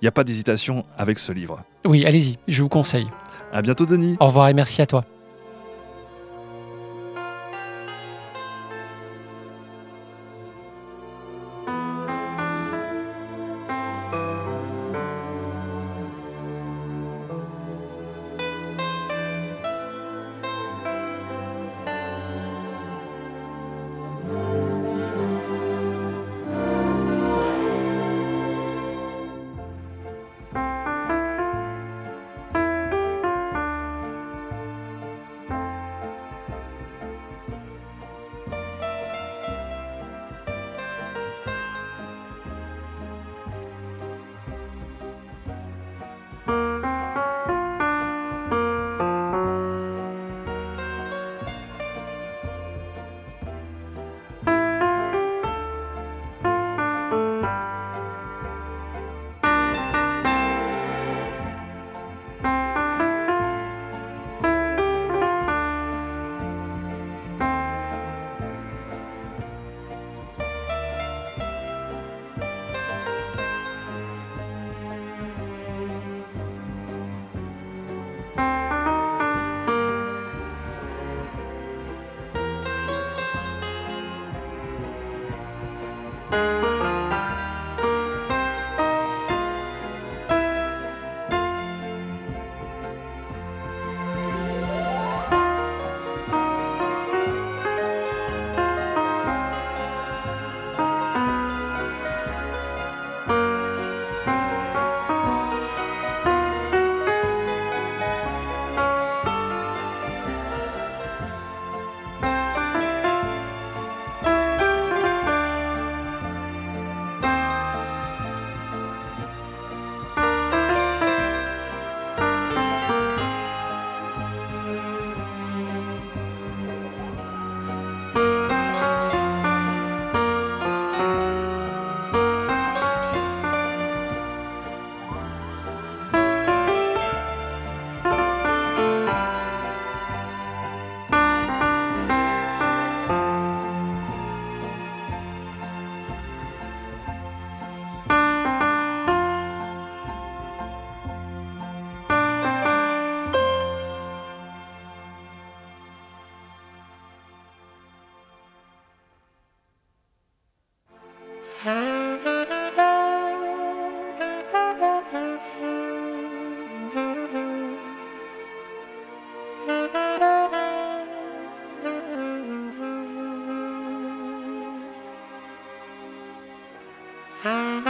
il n'y a pas d'hésitation avec ce livre. Oui, allez-y, je vous conseille. À bientôt, Denis. Au revoir et merci à toi. Mm-hmm.